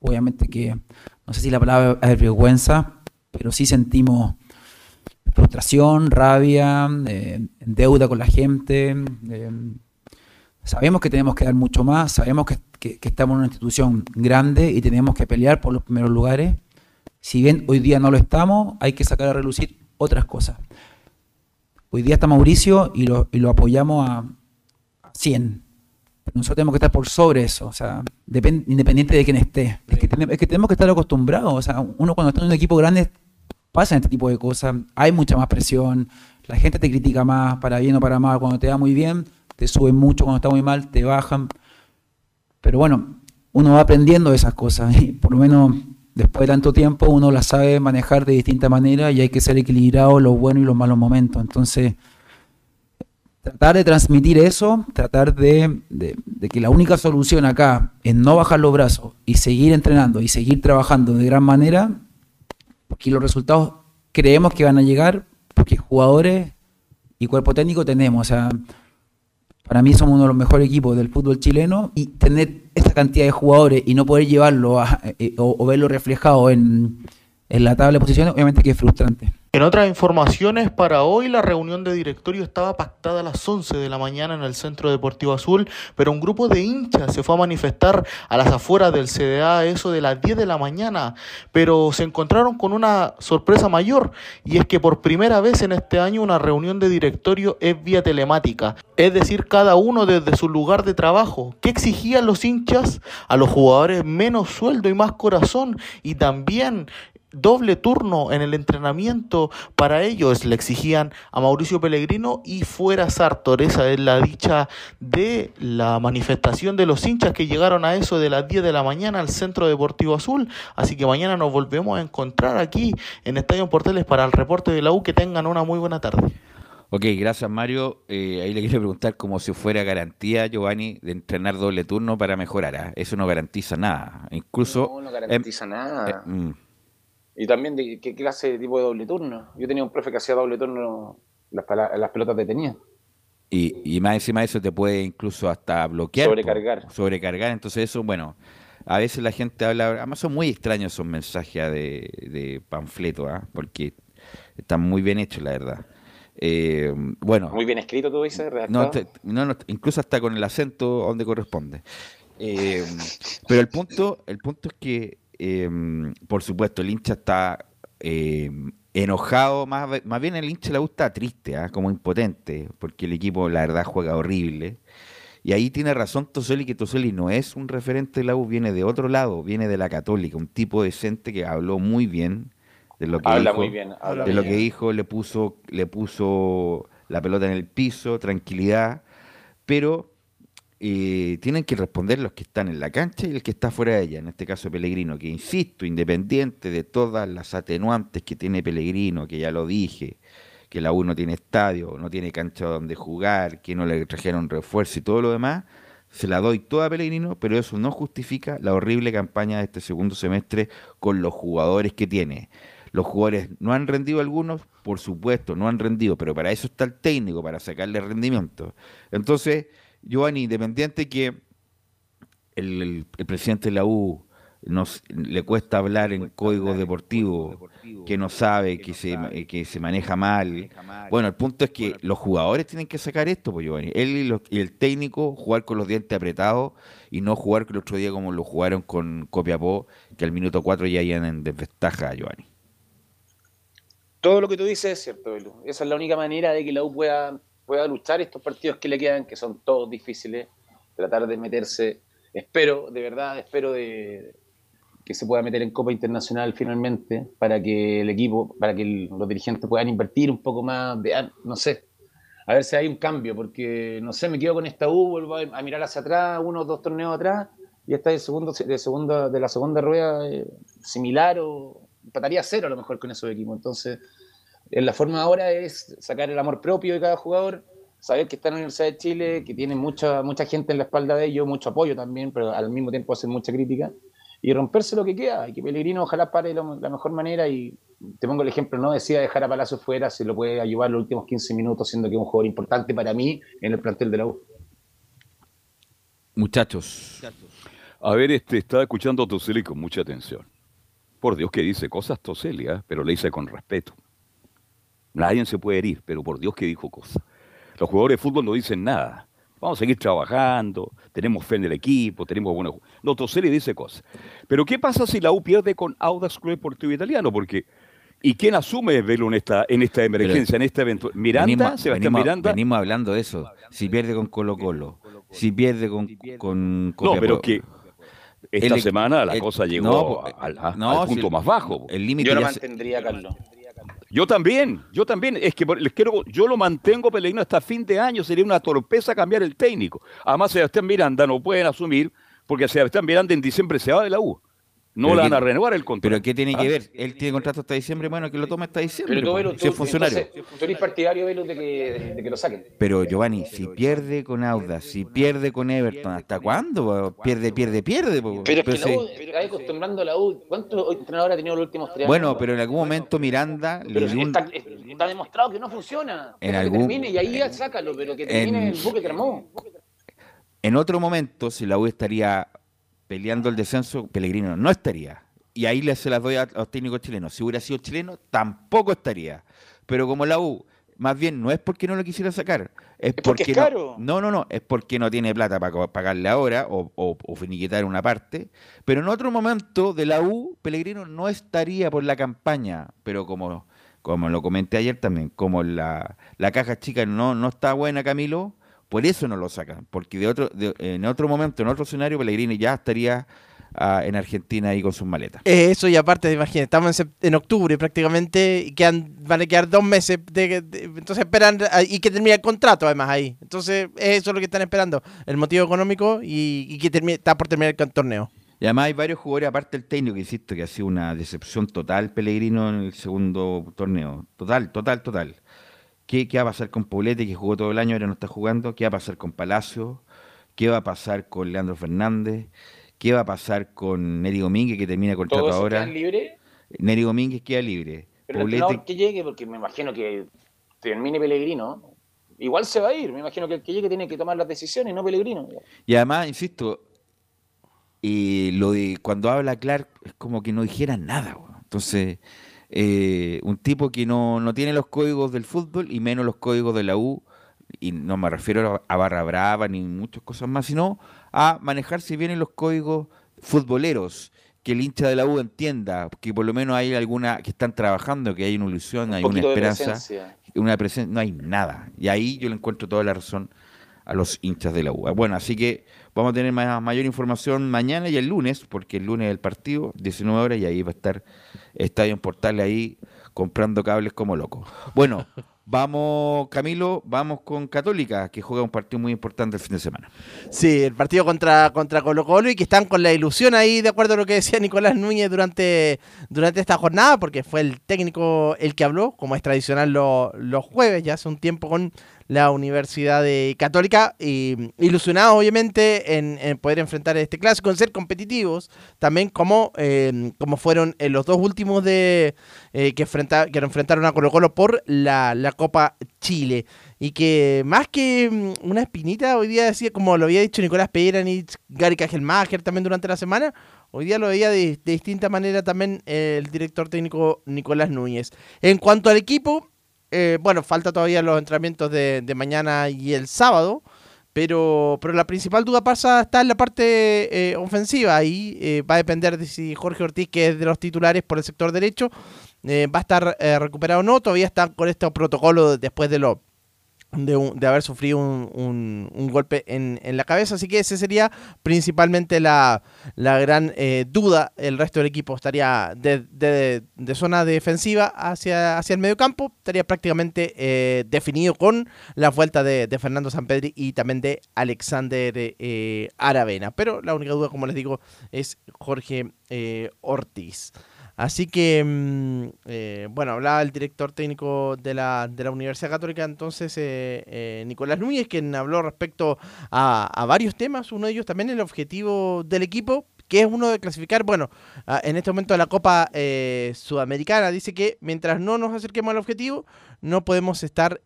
obviamente que, no sé si la palabra es vergüenza, pero sí sentimos frustración, rabia, eh, deuda con la gente. sabemos que tenemos que dar mucho más, sabemos que que, estamos en una institución grande y tenemos que pelear por los primeros lugares. Si bien hoy día no lo estamos, hay que sacar a relucir otras cosas. Hoy día está Mauricio y lo, y lo apoyamos a, 100. nosotros tenemos que estar por sobre eso, o sea, independiente de quién esté. Es que, es que tenemos que estar acostumbrados. O sea, uno cuando está en un equipo grande pasa este tipo de cosas. Hay mucha más presión, la gente te critica más, para bien o para mal. Cuando te va muy bien, te suben mucho, cuando está muy mal, te bajan. Pero bueno, uno va aprendiendo de esas cosas y por lo menos después de tanto tiempo uno las sabe manejar de distinta manera y hay que ser equilibrado los buenos y los malos momentos. Entonces, tratar de transmitir eso, tratar de, que la única solución acá es no bajar los brazos y seguir entrenando y seguir trabajando de gran manera, porque los resultados creemos que van a llegar, porque jugadores y cuerpo técnico tenemos. O sea, para mí somos uno de los mejores equipos del fútbol chileno y tener esta cantidad de jugadores y no poder llevarlo eh, o, verlo reflejado en, en la tabla de posiciones, obviamente que es frustrante. En otras informaciones, para hoy la reunión de directorio estaba pactada a las 11 de la mañana en el Centro Deportivo Azul, pero un grupo de hinchas se fue a manifestar a las afueras del CDA eso de las 10 de la mañana, pero se encontraron con una sorpresa mayor y es que por primera vez en este año una reunión de directorio es vía telemática, es decir, cada uno desde su lugar de trabajo. ¿Qué exigían los hinchas? A los jugadores menos sueldo y más corazón y también doble turno en el entrenamiento para ellos le exigían a Mauricio Pellegrino y fuera Sartor. Esa es la dicha de la manifestación de los hinchas que llegaron a eso de las 10 de la mañana al Centro Deportivo Azul. Así que mañana nos volvemos a encontrar aquí en Estadio Portales para el reporte de la U. Que tengan una muy buena tarde. Ok, gracias Mario. Eh, ahí le quiero preguntar como si fuera garantía, Giovanni, de entrenar doble turno para mejorar. ¿ah? Eso no garantiza nada. Incluso... No, no garantiza nada. Eh, mm. Y también de qué clase de tipo de doble turno. Yo tenía un profe que hacía doble turno, las, las pelotas detenidas. Y, y más encima de eso te puede incluso hasta bloquear. Sobrecargar. sobrecargar. Entonces eso, bueno, a veces la gente habla, además son muy extraños esos mensajes de, de panfleto, ¿ah? porque están muy bien hechos, la verdad. Eh, bueno. Muy bien escrito, tú dices, no, no, incluso hasta con el acento donde corresponde. Eh, pero el punto, el punto es que Em, por supuesto, el hincha está em, enojado, más, más bien el hincha le gusta triste, ¿ah? como impotente, porque el equipo la verdad juega horrible. Y ahí tiene razón Toseli, que Toseli no es un referente de la U, viene de otro lado, viene de la católica, un tipo decente que habló muy bien de lo que habla dijo, muy bien, de lo que dijo, le puso, le puso la pelota en el piso, tranquilidad, pero eh, tienen que responder los que están en la cancha y el que está fuera de ella, en este caso Pellegrino, que insisto, independiente de todas las atenuantes que tiene Pellegrino, que ya lo dije, que la U no tiene estadio, no tiene cancha donde jugar, que no le trajeron refuerzo y todo lo demás, se la doy toda a Pellegrino, pero eso no justifica la horrible campaña de este segundo semestre con los jugadores que tiene. Los jugadores no han rendido algunos, por supuesto, no han rendido, pero para eso está el técnico, para sacarle rendimiento. Entonces, Giovanni, independiente que el, presidente de la U nos, le cuesta hablar en código deportivo, que no sabe, que se, que se maneja mal. Bueno, el punto es que los jugadores tienen que sacar esto, pues Giovanni. Él y, los- y el técnico jugar con los dientes apretados y no jugar el otro día como lo jugaron con Copiapó, que al minuto 4 ya iban en desventaja, Giovanni. Todo lo que tú dices es cierto, Belu. Esa es la única manera de que la U pueda, pueda luchar estos partidos que le quedan, que son todos difíciles, tratar de meterse. Espero, de verdad, espero de, que se pueda meter en Copa Internacional finalmente, para que el equipo, para que el- los dirigentes puedan invertir un poco más, vean, no sé, a ver si hay un cambio, porque no sé, me quedo con esta U, vuelvo a, a mirar hacia atrás, uno o dos torneos atrás, y está de, segundo, de, segunda, de la segunda rueda eh, similar o empataría cero a lo mejor con esos equipos. Entonces, eh, la forma ahora es sacar el amor propio de cada jugador, saber que está en la Universidad de Chile, que tiene mucha, mucha gente en la espalda de ellos, mucho apoyo también, pero al mismo tiempo hacer mucha crítica, y romperse lo que queda, y que Pellegrino ojalá pare de la mejor manera, y te pongo el ejemplo, no decía dejar a Palacio fuera, si lo puede ayudar los últimos 15 minutos, siendo que es un jugador importante para mí en el plantel de la U. Muchachos. A ver, este, estaba escuchando a Toseli con mucha atención. Por Dios que dice cosas Toseli, ¿ah? pero le dice con respeto. Nadie se puede herir, pero por Dios que dijo cosas. Los jugadores de fútbol no dicen nada. Vamos a seguir trabajando, tenemos fe en el equipo, tenemos buenos... No, Toseli dice cosas. Pero ¿qué pasa si la U pierde con Audax Club Deportivo Italiano? Porque... ¿Y quién asume Velo en esta, en esta emergencia, en este evento? ¿Miranda? Venimos- ¿Sebastián venimos- Miranda? Venimos hablando de eso. Si pierde con Colo Colo, si pierde con, con No, pero que esta El- semana la el- cosa llegó no, al, a- no, al si punto el- más bajo. El límite Yo lo mantendría, Carlos. Yo también, yo también. Es que les quiero, yo lo mantengo, Pellegrino, hasta fin de año. Sería una torpeza cambiar el técnico. Además, Sebastián Miranda no pueden asumir, porque Sebastián Miranda en diciembre se va de la U. No le van a renovar el contrato. Pero ¿qué tiene ¿Ah? que ver? Él tiene contrato hasta diciembre, bueno, que lo tome hasta diciembre. Pero tú, Velo, si es funcionario. entonces, tú eres partidario, Velo, de que, de que lo saquen. Pero Giovanni, si pierde con Audax, si pierde con Everton, ¿hasta cuándo? Pierde, pierde, pierde. po. Pero es que la. U está acostumbrando a la U. ¿Cuántos entrenadores ha tenido los últimos tres Bueno, pero en algún momento Miranda Pero está, está demostrado que no funciona. En algún- que termine y ahí ya sácalo, pero que termine en- el buque que armó. En otro momento, si la U estaría peleando el descenso, Pellegrino no estaría. Y ahí le se las doy a, a los técnicos chilenos. Si hubiera sido chileno, tampoco estaría. Pero como la U, más bien no es porque no lo quisiera sacar, es, porque es no- caro. No, no, no, es porque no tiene plata para pagarle ahora o, o, o finiquitar una parte. Pero en otro momento de la U, Pellegrino no estaría por la campaña. Pero como, como lo comenté ayer también, como la, la caja chica no, no está buena, Camilo, por eso no lo sacan. Porque de otro, de- en otro momento, en otro escenario, Pellegrini ya estaría ah, en Argentina ahí con sus maletas. Eh, Eso y aparte, imagínate, estamos en, en octubre prácticamente y quedan, van a quedar dos meses, de, de- entonces esperan a- y que termine el contrato además ahí. Entonces eso es lo que están esperando, el motivo económico y, y que termine, está por terminar el torneo. Y además hay varios jugadores, aparte del técnico, que insisto, que ha sido una decepción total Pellegrino en el segundo torneo. Total, total, total. ¿Qué, qué va a pasar con Poblete, que jugó todo el año, ahora no está jugando? ¿Qué va a pasar con Palacio? ¿Qué va a pasar con Leandro Fernández? ¿Qué va a pasar con Neri Domínguez, que termina contrato ¿Todos ahora? quedan libres? Neri Domínguez queda libre. Pero el Poblete, entrenador que llegue, porque me imagino que termine Pellegrino, igual se va a ir. Me imagino que el que llegue tiene que tomar las decisiones, no Pellegrino. Y además, insisto, y lo de cuando habla Clark es como que no dijera nada. Entonces, eh, un tipo que no, no tiene los códigos del fútbol y menos los códigos de la U, y no me refiero a, barra brava ni muchas cosas más, sino a manejarse bien en los códigos futboleros. Que el hincha de la U entienda que por lo menos hay alguna que están trabajando, que hay una ilusión, hay una esperanza una presencia, no hay nada. Y ahí yo le encuentro toda la razón a los hinchas de la U. Bueno, así que vamos a tener ma- mayor información mañana y el lunes, porque el lunes es el partido, 19 horas, y ahí va a estar Estadio en Portales ahí comprando cables como loco. Bueno, vamos, Camilo, vamos con Católica, que juega un partido muy importante el fin de semana. Sí, el partido contra, contra Colo Colo y que están con la ilusión ahí, de acuerdo a lo que decía Nicolás Núñez durante, durante esta jornada, porque fue el técnico el que habló, como es tradicional lo- los jueves, ya hace un tiempo con la Universidad Católica, y ilusionados obviamente en, poder enfrentar este clásico, en ser competitivos, también como, eh, como fueron en los dos últimos de eh, que, enfrenta- que enfrentaron a Colo Colo por la, la Copa Chile. Y que más que mm, una espinita, hoy día decía, como lo había dicho Nicolás Peranich, Gary Kajelmacher también durante la semana, Hoy día lo veía de, de distinta manera también el director técnico Nicolás Núñez. En cuanto al equipo, eh, bueno, falta todavía los entrenamientos de, mañana y el sábado. Pero, pero la principal duda pasa está en la parte eh, ofensiva. Ahí eh, va a depender de si Jorge Ortiz, que es de los titulares por el sector derecho, eh, va a estar recuperado o no. Todavía está con este protocolo después de lo de, haber sufrido un, un- golpe en, en la cabeza. Así que ese sería principalmente la, la gran eh, duda. El resto del equipo estaría de, de- zona defensiva hacia, hacia el medio campo. Estaría prácticamente eh, definido con la vuelta de, Fernando Sampedri y también de Alexander eh, Aravena. Pero la única duda, como les digo, es Jorge Ortiz. Así que, mm, eh, bueno, hablaba el director técnico de la, de la Universidad Católica, entonces eh, eh, Nicolás Núñez, quien habló respecto a, varios temas, uno de ellos también el objetivo del equipo, que es uno de clasificar, bueno, en este momento la Copa eh, Sudamericana, dice que mientras no nos acerquemos al objetivo, no podemos estar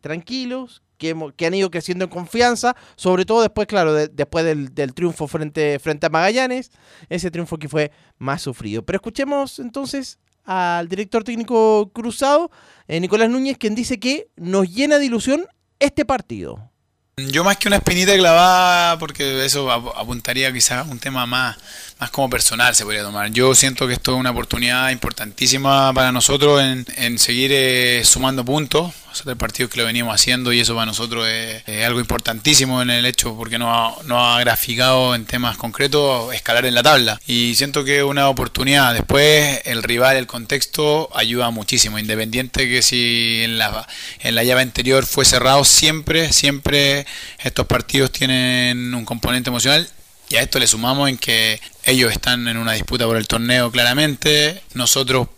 tranquilos, que, han ido creciendo en confianza, sobre todo después, claro, de- después del, triunfo frente, a Magallanes, ese triunfo que fue más sufrido. Pero escuchemos entonces al director técnico cruzado, eh, Nicolás Núñez, quien dice que nos llena de ilusión este partido. Yo más que una espinita clavada, porque eso ap- apuntaría quizás a un tema más, más como personal se podría tomar. Yo siento que esto es una oportunidad importantísima para nosotros en, en seguir eh, sumando puntos. Tres partidos que lo veníamos haciendo y eso para nosotros es, algo importantísimo en el hecho porque nos ha, ha graficado en temas concretos escalar en la tabla. Y siento que es una oportunidad. Después el rival, el contexto ayuda muchísimo. Independiente que si en la, en la llave anterior fue cerrado, siempre, siempre estos partidos tienen un componente emocional y a esto le sumamos en que ellos están en una disputa por el torneo claramente, nosotros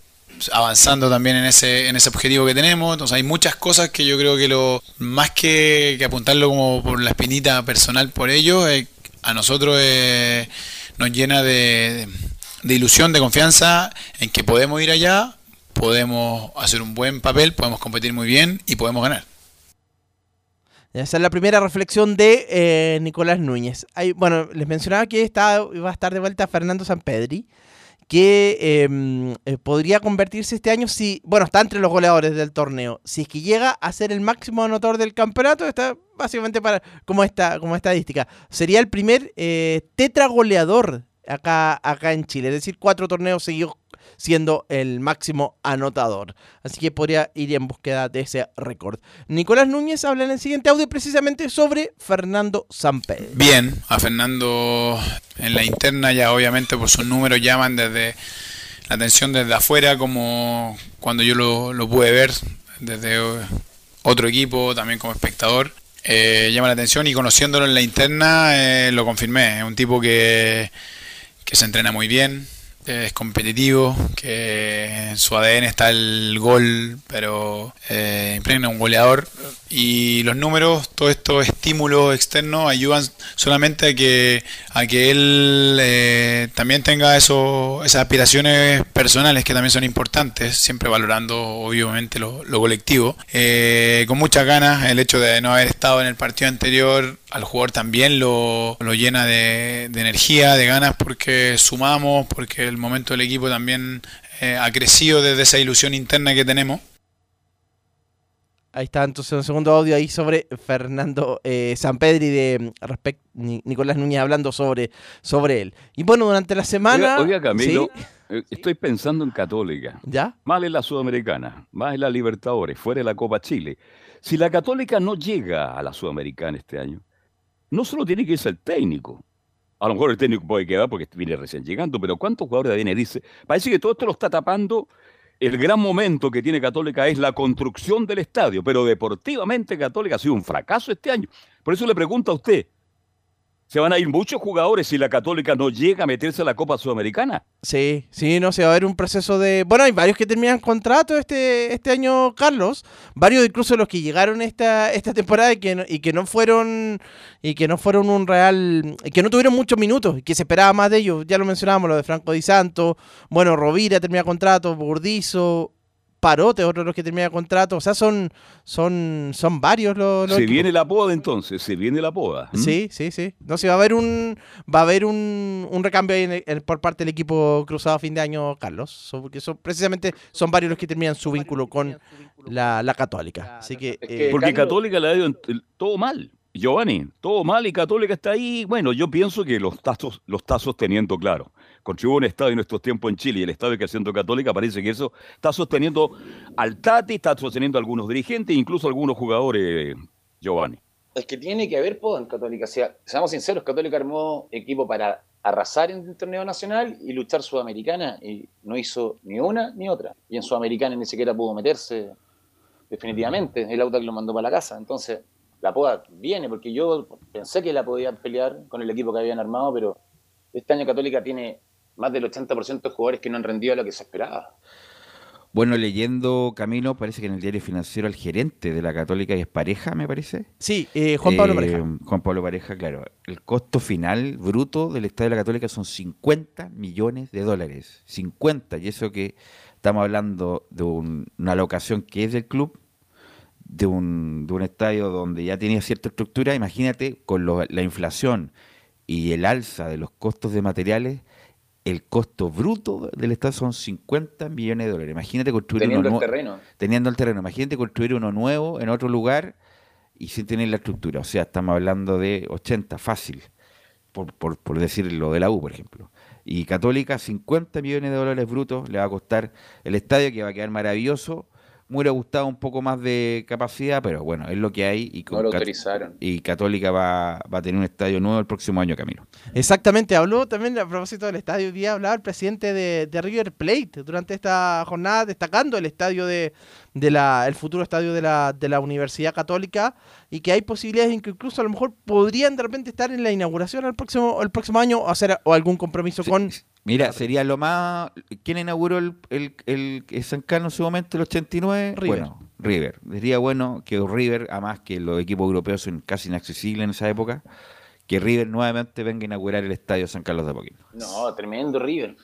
avanzando también en ese en ese objetivo que tenemos, entonces hay muchas cosas que yo creo que lo más que, apuntarlo como por la espinita personal por ellos, a nosotros eh, nos llena de ilusión, de confianza en que podemos ir allá, podemos hacer un buen papel, podemos competir muy bien y podemos ganar. Esa es la primera reflexión de eh, Nicolás Núñez. Hay- bueno, les mencionaba que está, va a estar de vuelta Fernando Sampedri, que eh, eh, podría convertirse este año si, bueno, está entre los goleadores del torneo. Si es que llega a ser el máximo anotador del campeonato, está básicamente para como esta, como estadística. Sería el primer eh, tetragoleador acá, acá en Chile, es decir, cuatro torneos seguidos siendo el máximo anotador. Así que podría ir en búsqueda de ese récord. Nicolás Núñez habla en el siguiente audio precisamente sobre Fernando Sampedri. Bien, a Fernando en la interna ya obviamente por sus números llaman desde la atención desde afuera como cuando yo lo, lo pude ver desde otro equipo, también como espectador. Eh, llama la atención y conociéndolo en la interna eh, lo confirmé. Es un tipo que, que se entrena muy bien, es competitivo, que en su ADN está el gol, pero eh, impregna un goleador. Y los números, todos estos estímulos externos ayudan solamente a que, a que él eh, también tenga eso, esas aspiraciones personales que también son importantes, siempre valorando obviamente lo, lo colectivo. Eh, con muchas ganas, el hecho de no haber estado en el partido anterior al jugador también lo, lo llena de, de energía, de ganas, porque sumamos, porque el momento del equipo también eh, ha crecido desde esa ilusión interna que tenemos. Ahí está entonces un segundo audio ahí sobre Fernando eh, Sampedri de respect- Ni- Nicolás Núñez hablando sobre, sobre él. Y bueno, durante la semana... Oiga, oiga, Camilo, ¿sí? eh, estoy pensando en Católica. ¿Ya? Más en la Sudamericana, más en la Libertadores, fuera de la Copa Chile. Si la Católica no llega a la Sudamericana este año, no solo tiene que ser el técnico. A lo mejor el técnico puede quedar porque viene recién llegando, pero ¿cuántos jugadores viene? Dice, parece que todo esto lo está tapando. El gran momento que tiene Católica es la construcción del estadio, pero deportivamente Católica ha sido un fracaso este año. Por eso le pregunto a usted, ¿se van a ir muchos jugadores si la Católica no llega a meterse a la Copa Sudamericana? Sí, sí, no, se va a ver un proceso de... Bueno, hay varios que terminan contrato este, este año, Carlos. Varios incluso los que llegaron esta, esta temporada y que, no, y que no fueron y que no fueron un real... y que no tuvieron muchos minutos y que se esperaba más de ellos. Ya lo mencionábamos, lo de Franco Di Santo. Bueno, Rovira termina contrato, Burdizo, Parote, otro de los que termina contrato. O sea, son, son, son varios los. los se equipos. viene la poda entonces, se viene la poda. Sí, sí, sí. No, sí, va a haber un, va a haber un, un recambio ahí en el- en- por parte del equipo cruzado a fin de año, Carlos. So- porque son, precisamente son varios los que terminan su vínculo con la, la Católica. Así que. eh, Porque Católica le ha ido todo mal. Giovanni, todo mal y Católica está ahí. Bueno, yo pienso que los tazos lo está sosteniendo, claro. Construyó un estadio en estos tiempos en Chile y el estadio que haciendo Católica parece que eso está sosteniendo al Tati, está sosteniendo a algunos dirigentes incluso a algunos jugadores, Giovanni. Es que tiene que haber poda en Católica. O sea, seamos sinceros, Católica armó equipo para arrasar en el torneo nacional y luchar Sudamericana y no hizo ni una ni otra. Y en Sudamericana ni siquiera pudo meterse definitivamente. El Audax lo mandó para la casa. Entonces, la poda viene porque yo pensé que la podían pelear con el equipo que habían armado, pero este año Católica tiene más del 80% de jugadores que no han rendido a lo que se esperaba. Bueno, leyendo Camino, parece que en el diario financiero el gerente de la Católica y es pareja, me parece. Sí, eh, Juan Pablo Eh, Pareja. Juan Pablo Pareja, claro. El costo final bruto del Estadio de la Católica son 50 millones de dólares. 50. Y eso que estamos hablando de un- una locación que es del club, de un, de un estadio donde ya tenía cierta estructura. Imagínate, con lo- la inflación y el alza de los costos de materiales, el costo bruto del estadio son 50 millones de dólares. Imagínate construir Teniendo uno el terreno. Teniendo el terreno. Imagínate construir uno nuevo en otro lugar y sin tener la estructura. O sea, estamos hablando de 80, fácil, por, por, por decir lo de la U, por ejemplo. Y Católica, 50 millones de dólares brutos le va a costar el estadio, que va a quedar maravilloso. Me hubiera gustado un poco más de capacidad, pero bueno, es lo que hay. Y, No lo Cat- autorizaron. y Católica va, va a tener un estadio nuevo el próximo año, Camilo. Exactamente, habló también a propósito del estadio. Hoy día hablaba el presidente de, de River Plate durante esta jornada, destacando el estadio de, de la, el futuro estadio de la, de la Universidad Católica y que hay posibilidades en que incluso a lo mejor podrían de repente estar en la inauguración el próximo, el próximo año o hacer o algún compromiso con. Mira, sería lo más. ¿Quién inauguró el, el, el- el San Carlos en su momento, el 89? River. Bueno, River. Sería bueno que River, además que los equipos europeos son casi inaccesibles en esa época, que River nuevamente venga a inaugurar el estadio San Carlos de Apoquindo. No, tremendo River.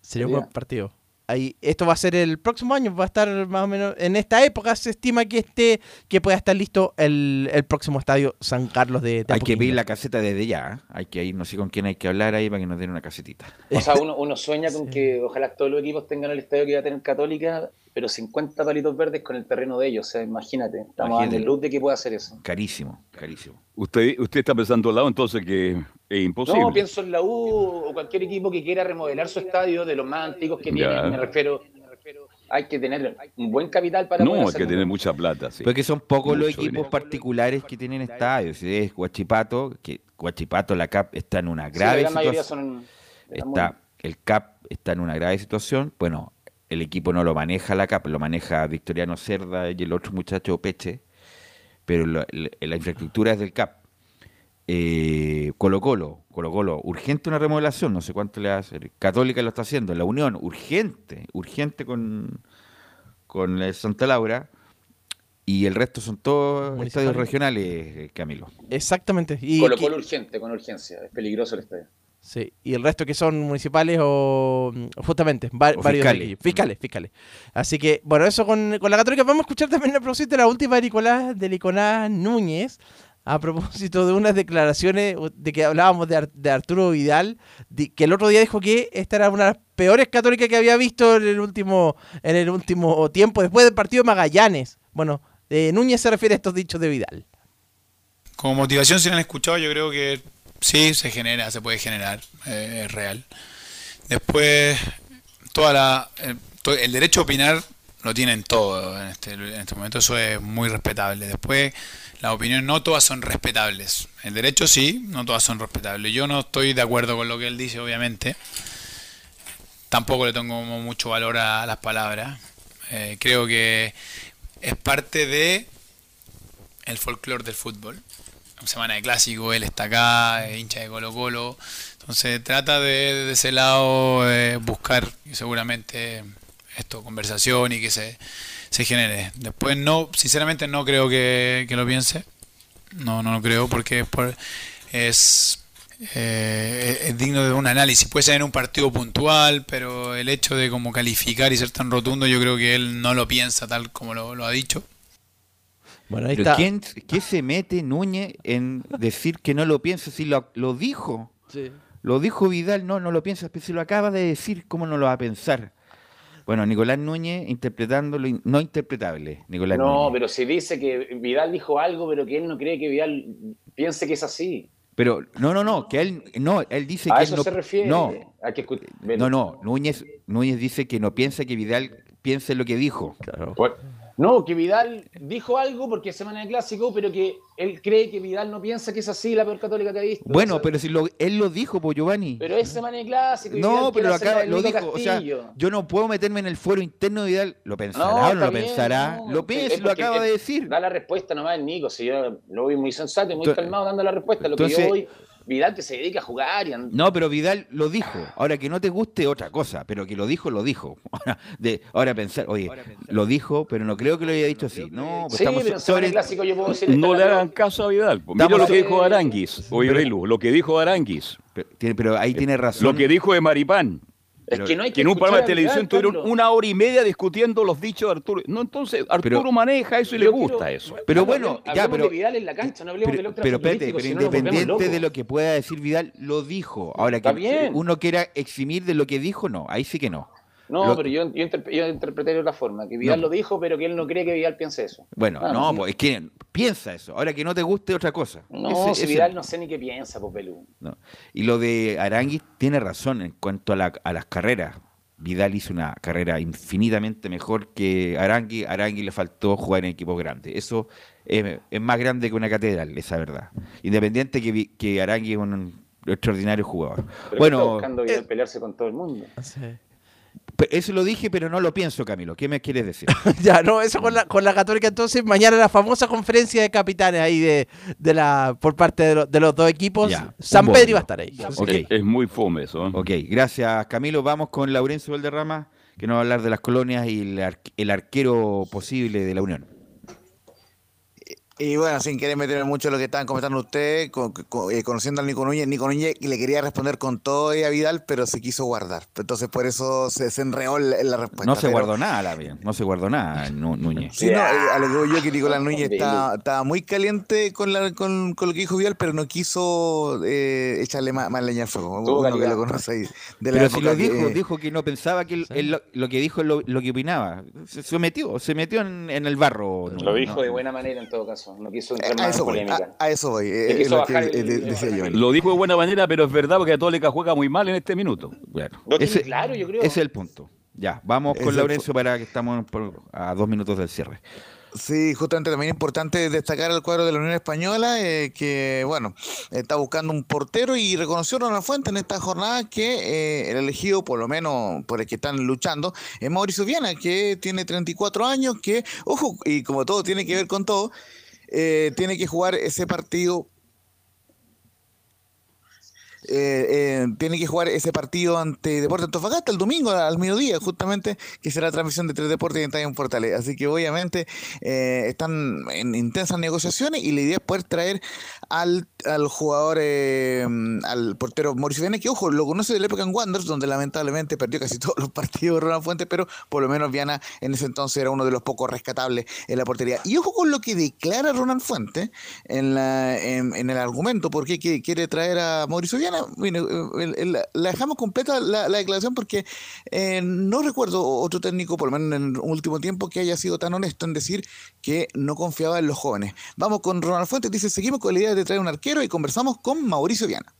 Sería un buen partido. Ahí, esto va a ser el próximo año, va a estar más o menos en esta época. Se estima que esté, que pueda estar listo el, el próximo estadio San Carlos de, de Hay que pedir la caseta desde ya. ¿eh? Hay que ir, no sé con quién hay que hablar ahí para que nos den una casetita. O sea, uno, uno sueña con que ojalá todos los equipos tengan el estadio que va a tener Católica, pero 50 palitos verdes con el terreno de ellos. O sea, imagínate, estamos Imagínate. dando luz de que pueda hacer eso. Carísimo, carísimo. Usted, usted está pensando al lado entonces que es imposible. No, pienso en la U o cualquier equipo que quiera remodelar su estadio de los más antiguos que Ya. tiene. Me refiero, hay que tener un buen capital para poder no, hay hacer que un- tener mucha plata. Sí. Porque son pocos los equipos dinero. particulares que tienen estadios. Si es Guachipato, que Guachipato, la CAP está en una Sí, la grave gran mayoría situación. son. está el CAP está en una grave situación. Bueno, el equipo no lo maneja la CAP, lo maneja Victoriano Cerda y el otro muchacho Peche, pero la, la infraestructura es del CAP. Eh, Colo Colo, Colo Colo, urgente una remodelación, no sé cuánto le va a hacer. Católica lo está haciendo, la Unión, urgente, urgente con, con el Santa Laura. Y el resto son todos estadios regionales, eh, Camilo. Exactamente. Y Colo que- Colo urgente, con urgencia. Es peligroso el estadio. Sí, y el resto que son municipales o mm, justamente va- O varios fiscales. fiscales, fiscales. Así que, bueno, eso con, con la Católica. Vamos a escuchar también a propósito de la última de Nicolás, de Nicolás Núñez, a propósito de unas declaraciones de que hablábamos de, Ar- de Arturo Vidal, de- que el otro día dijo que esta era una de las peores católicas que había visto en el último, en el último tiempo, después del partido de Magallanes. Bueno, eh, Núñez se refiere a estos dichos de Vidal. Como motivación, si no han escuchado, yo creo que sí se genera, se puede generar, eh, es real. Después, toda la, el, to- el derecho a opinar lo tienen todo en este, en este momento, eso es muy respetable. Después, las opiniones no todas son respetables. El derecho sí, no todas son respetables. Yo no estoy de acuerdo con lo que él dice, obviamente. Tampoco le tengo mucho valor a las palabras. Eh, creo que es parte de el folclore del fútbol. Semana de clásico, él está acá, hincha de Colo Colo. Entonces trata de, de ese lado buscar seguramente esto, conversación y que se, se genere. Después no, sinceramente no creo que, que lo piense. No, no lo creo porque es, por- eh, es digno de un análisis. Puede ser en un partido puntual, pero el hecho de como calificar y ser tan rotundo, yo creo que él no lo piensa tal como lo ha dicho. Bueno, ahí está. ¿quién, ¿Qué se mete Núñez en decir que no lo piensa si lo, lo dijo? Sí. Lo dijo Vidal, no, no lo piensa, pero si lo acaba de decir, ¿cómo no lo va a pensar? Bueno, Nicolás Núñez interpretando lo in- no interpretable. Nicolás No, Núñez. pero si dice que Vidal dijo algo, pero que él no cree que Vidal piense que es así. Pero no, no, no, que él no, él dice A que eso él no, se refiere. no, Hay que no, no, Núñez, Núñez dice que no piensa que Vidal piense lo que dijo. Pues, No, que Vidal dijo algo porque es semana de clásico, pero que él cree que Vidal no piensa que es así la peor católica que ha visto. Bueno, pero si lo, él lo dijo, pues Giovanni. pero es semana de clásico. y No, Vidal pero lo dijo, o sea, yo no puedo meterme en el fuero interno de Vidal, lo pensará No, o no lo bien, pensará, no, lo piensa lo acaba de decir. Da la respuesta nomás el Nico, si yo lo vi muy sensato y muy Entonces- calmado dando la respuesta. Lo que entonces- yo voy, Vidal que se dedica a jugar y a- No, pero Vidal lo dijo. Ahora que no te guste otra cosa, pero que lo dijo, lo dijo. Ahora, de, ahora pensar, oye, lo dijo, pero no creo que lo haya dicho así. No, pues Sí, estamos pero sobre de clásico yo puedo decir... No le hagan caso a Vidal. po. Mira Estamos- lo que dijo Aranguis. Oye, Pero- Belu, lo que dijo Aranguis. Pero, ahí tiene razón. Lo que dijo de Maripán. Es que no hay que en un programa de televisión Vidal, tuvieron Carlos. una hora y media discutiendo los dichos de Arturo. No, entonces Arturo Pero- maneja eso y le gusta quiero- eso. Pero Hablemos- bueno, ya, pero- de Vidal en la cancha, no hablemos Pero, pero espérate, pero independiente de lo que pueda decir Vidal, lo dijo. Ahora que Está bien. uno quiera eximir de lo que dijo, no, ahí sí que no. No, Lo- pero yo, yo, interpre- yo interpreté de otra forma, que Vidal No. lo dijo, pero que él no cree que Vidal piense eso. Bueno, Ah, no, sí. pues es que piensa eso. Ahora que no te guste otra cosa. No, Ese- si ese- Vidal no sé ni qué piensa, pues Pelú. no. Y lo de Aranguis tiene razón en cuanto a, la- a las carreras. Vidal hizo una carrera infinitamente mejor que Arangui. Arangui le faltó jugar en equipos grandes. Eso es, es más grande que una catedral, esa verdad. Independiente que, Vi- que Arangui es un extraordinario jugador. Pero que está bueno, buscando Vidal pelearse con todo el mundo. pe- eso lo dije, pero no lo pienso, Camilo. ¿Qué me quieres decir? ya, no, eso con la, con la Católica. Entonces, mañana la famosa conferencia de capitanes ahí de, de la por parte de, lo- de los dos equipos. Ya, San Pedro iba a estar ahí. Ok. Es, es muy fome eso. ¿eh? Ok, gracias Camilo. Vamos con Laurencio Valderrama, que nos va a hablar de las colonias y el, ar- el arquero posible de la Unión. Y bueno, sin querer meterme mucho en lo que estaban comentando ustedes, con- con- eh, conociendo al Nico Núñez, Nico Núñez le quería responder con todo y a Vidal, pero se quiso guardar. Entonces por eso se, se enreó en la, respuesta. No se Pero- guardó nada, la bien. No se guardó nada, Nú- Núñez. Sí, no, eh, a lo que voy yo que Nicolás Núñez estaba, estaba muy caliente con, la, con, con lo que dijo Vidal, pero no quiso eh, echarle más, más leña al fuego. Uno que lo conoce ahí. de la Pero si lo que- dijo, dijo que no pensaba que él- él lo, lo que dijo es lo, lo que opinaba. Se, se metió, se metió en, en el barro. Núñez, Lo dijo ¿no? de buena manera en todo caso. No quiso entrar a más eso en voy, polémica. a, a eso voy. Le eh, lo que eh, el- de- el- decía yo. Lo dijo de buena manera, pero es verdad porque Católica juega muy mal en este minuto. Bueno, ese, claro, yo creo. ese es el punto. Ya, vamos con Laurencio para que estamos a dos minutos del cierre. Sí, justamente también es importante destacar el cuadro de la Unión Española, eh, que bueno, está buscando un portero y reconoció Ronald Fuente en esta jornada que eh, el elegido, por lo menos por el que están luchando, es Mauricio Viana, que tiene 34 años, que, ojo, y como todo tiene que ver con todo, eh, tiene que jugar ese partido eh, eh, tiene que jugar ese partido ante Deportes Antofagasta el domingo al mediodía, justamente, que será la transmisión de Tres Deportes en Estadio Portales. Así que obviamente eh, están en intensas negociaciones y la idea es poder traer al, al jugador, eh, al portero Mauricio Viana, que ojo, lo conoce del época en Wanderers, donde lamentablemente perdió casi todos los partidos de Ronald Fuentes, pero por lo menos Viana en ese entonces era uno de los pocos rescatables en la portería. Y ojo con lo que declara Ronald Fuentes en, la, en, el argumento, porque que quiere traer a Mauricio Viana. La dejamos completa la, la declaración porque eh, no recuerdo otro técnico, por lo menos en el último tiempo, que haya sido tan honesto en decir que no confiaba en los jóvenes. Vamos con Ronald Fuentes, dice, seguimos con la idea de traer un arquero y conversamos con Mauricio Viana.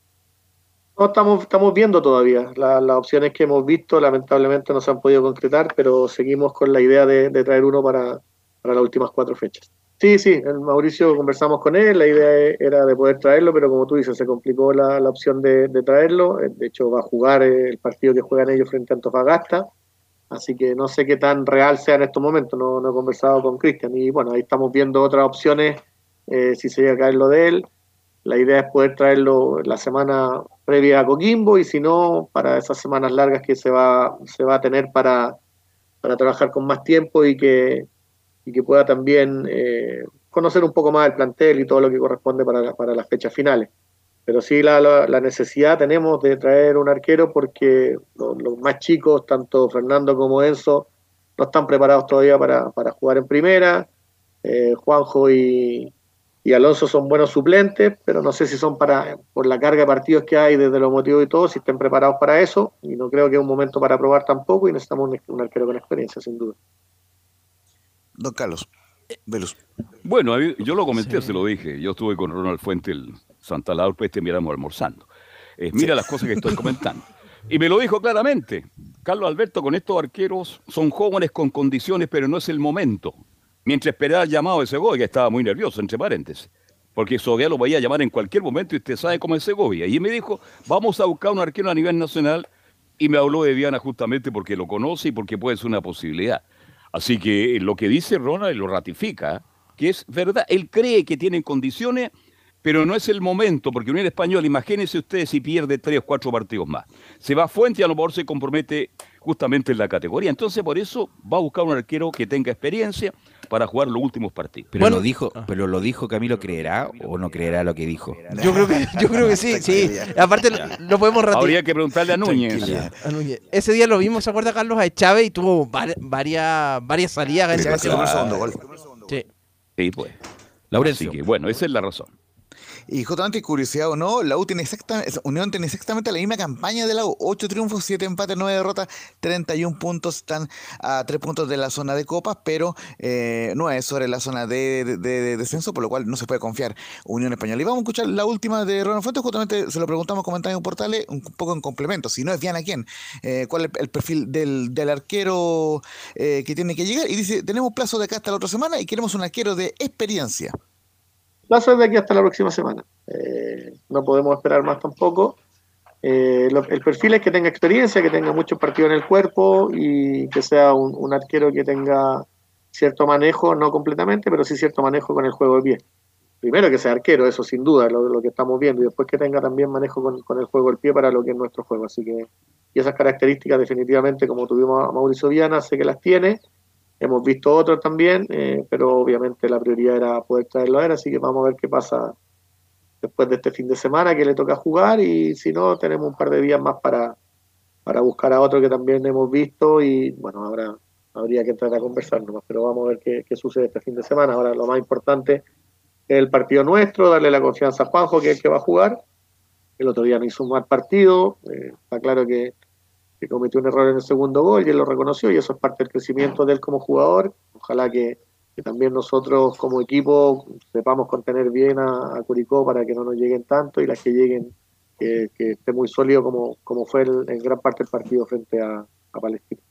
No, estamos, estamos viendo todavía. La- las opciones que hemos visto lamentablemente no se han podido concretar, pero seguimos con la idea de, traer uno para, para las últimas cuatro fechas. Sí, sí, el Mauricio conversamos con él, la idea e- era de poder traerlo, pero como tú dices, se complicó la, la opción de, traerlo. Eh, De hecho, va a jugar eh, el partido que juegan ellos frente a Antofagasta, así que no sé qué tan real sea en estos momentos, no, no he conversado con Cristian. Y bueno, ahí estamos viendo otras opciones, eh, si se llega a caer lo de él. La idea es poder traerlo la semana previa a Coquimbo y si no, para esas semanas largas que se va, se va a tener para, para trabajar con más tiempo y que, y que pueda también eh, conocer un poco más el plantel y todo lo que corresponde para, para las fechas finales. pero sí la, la, necesidad tenemos de traer un arquero porque los, más chicos, tanto Fernando como Enzo, no están preparados todavía para, para jugar en primera. Eh, Juanjo y, y, Alonso son buenos suplentes, pero no sé si son para, por la carga de partidos que hay desde los motivos y todo, si estén preparados para eso. Y no creo que es un momento para probar tampoco y necesitamos un, arquero con experiencia, sin duda. Don Carlos. Velus. Bueno, yo lo comenté, se lo dije. Yo estuve con Ronald Fuente el Santa Laura, pues te miramos almorzando. Eh, mira las cosas que estoy comentando. Y me lo dijo claramente. Carlos Alberto, con estos arqueros son jóvenes con condiciones, pero no es el momento. Mientras esperaba el llamado de Segovia, estaba muy nervioso, entre paréntesis. Porque Segovia lo vaya a llamar en cualquier momento y usted sabe cómo es Segovia. Y me dijo, vamos a buscar un arquero a nivel nacional. Y me habló de Viana justamente porque lo conoce y porque puede ser una posibilidad. Así que lo que dice Ronald lo ratifica, que es verdad. Él cree que tienen condiciones pero no es el momento, porque Unión Española, imagínense ustedes si pierde tres o cuatro partidos más. Se va a Fuente y a lo mejor se compromete justamente en la categoría. Entonces, por eso va a buscar un arquero que tenga experiencia para jugar los últimos partidos. Pero lo dijo, pero lo dijo Camilo, ¿creerá o no creerá lo que dijo? Yo creo que, yo creo que sí, sí. Aparte lo, podemos ratificar. Habría que preguntarle a Núñez. Ese día lo vimos, ¿se acuerda Carlos? A Chávez y tuvo varias, varias salidas. El segundo gol. Sí. Sí, pues. Laurencio. Así que, bueno, esa es la razón. Y justamente, curiosidad o no, la U tiene exactamente, Unión tiene exactamente la misma campaña de la U. 8 triunfos, 7 empates, 9 derrotas, 31 puntos. Están a 3 puntos de la zona de copas, pero eh, no es sobre la zona de, descenso, por lo cual no se puede confiar Unión Española. Y vamos a escuchar la última de Ronald Fuentes, justamente se lo preguntamos comentando en portales, un poco en complemento. Si no es bien a quién, eh, cuál es el perfil del, del arquero eh, que tiene que llegar. Y dice: Tenemos plazo de acá hasta la otra semana y queremos un arquero de experiencia plazo es de aquí hasta la próxima semana. Eh, no podemos esperar más tampoco. Eh, el perfil es que tenga experiencia, que tenga mucho partido en el cuerpo y que sea un, arquero que tenga cierto manejo, no completamente, pero sí cierto manejo con el juego de pie. Primero que sea arquero, eso sin duda, lo, lo que estamos viendo, y después que tenga también manejo con, con, el juego del pie para lo que es nuestro juego. Así que, y esas características definitivamente, como tuvimos a Mauricio Viana, sé que las tiene, Hemos visto otros también, eh, pero obviamente la prioridad era poder traerlo a él, así que vamos a ver qué pasa después de este fin de semana que le toca jugar y si no, tenemos un par de días más para, para buscar a otro que también hemos visto y bueno, ahora habría que entrar a conversar nomás, pero vamos a ver qué, qué, sucede este fin de semana. Ahora lo más importante es el partido nuestro, darle la confianza a Juanjo, que es el que va a jugar. El otro día no hizo un mal partido, eh, está claro que cometió un error en el segundo gol y él lo reconoció y eso es parte del crecimiento de él como jugador. Ojalá que, también nosotros como equipo sepamos contener bien a, Curicó para que no nos lleguen tanto y las que lleguen que, esté muy sólido como, como fue en gran parte del partido frente a Palestina.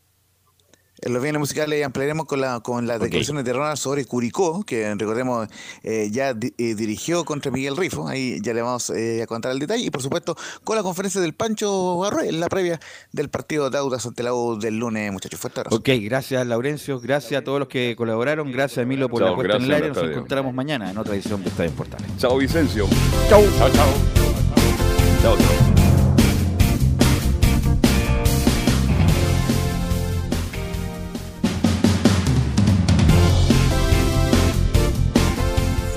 En los bienes musicales ampliaremos con, la, con las declaraciones de Ronald sobre Curicó, que recordemos eh, ya eh, dirigió contra Miguel Rifo, ahí ya le vamos eh, a contar el detalle, y por supuesto con la conferencia del Pancho Barrué, en la previa del partido de Audas ante la U del lunes, muchachos. Fuerte abrazo. Ok, gracias Laurencio, gracias a todos los que colaboraron, gracias Emilio por la puesta en el aire, nos encontramos mañana en otra edición de Estadio Portales. Chao Vicencio. Chao. Chao, chao. Chao, chao.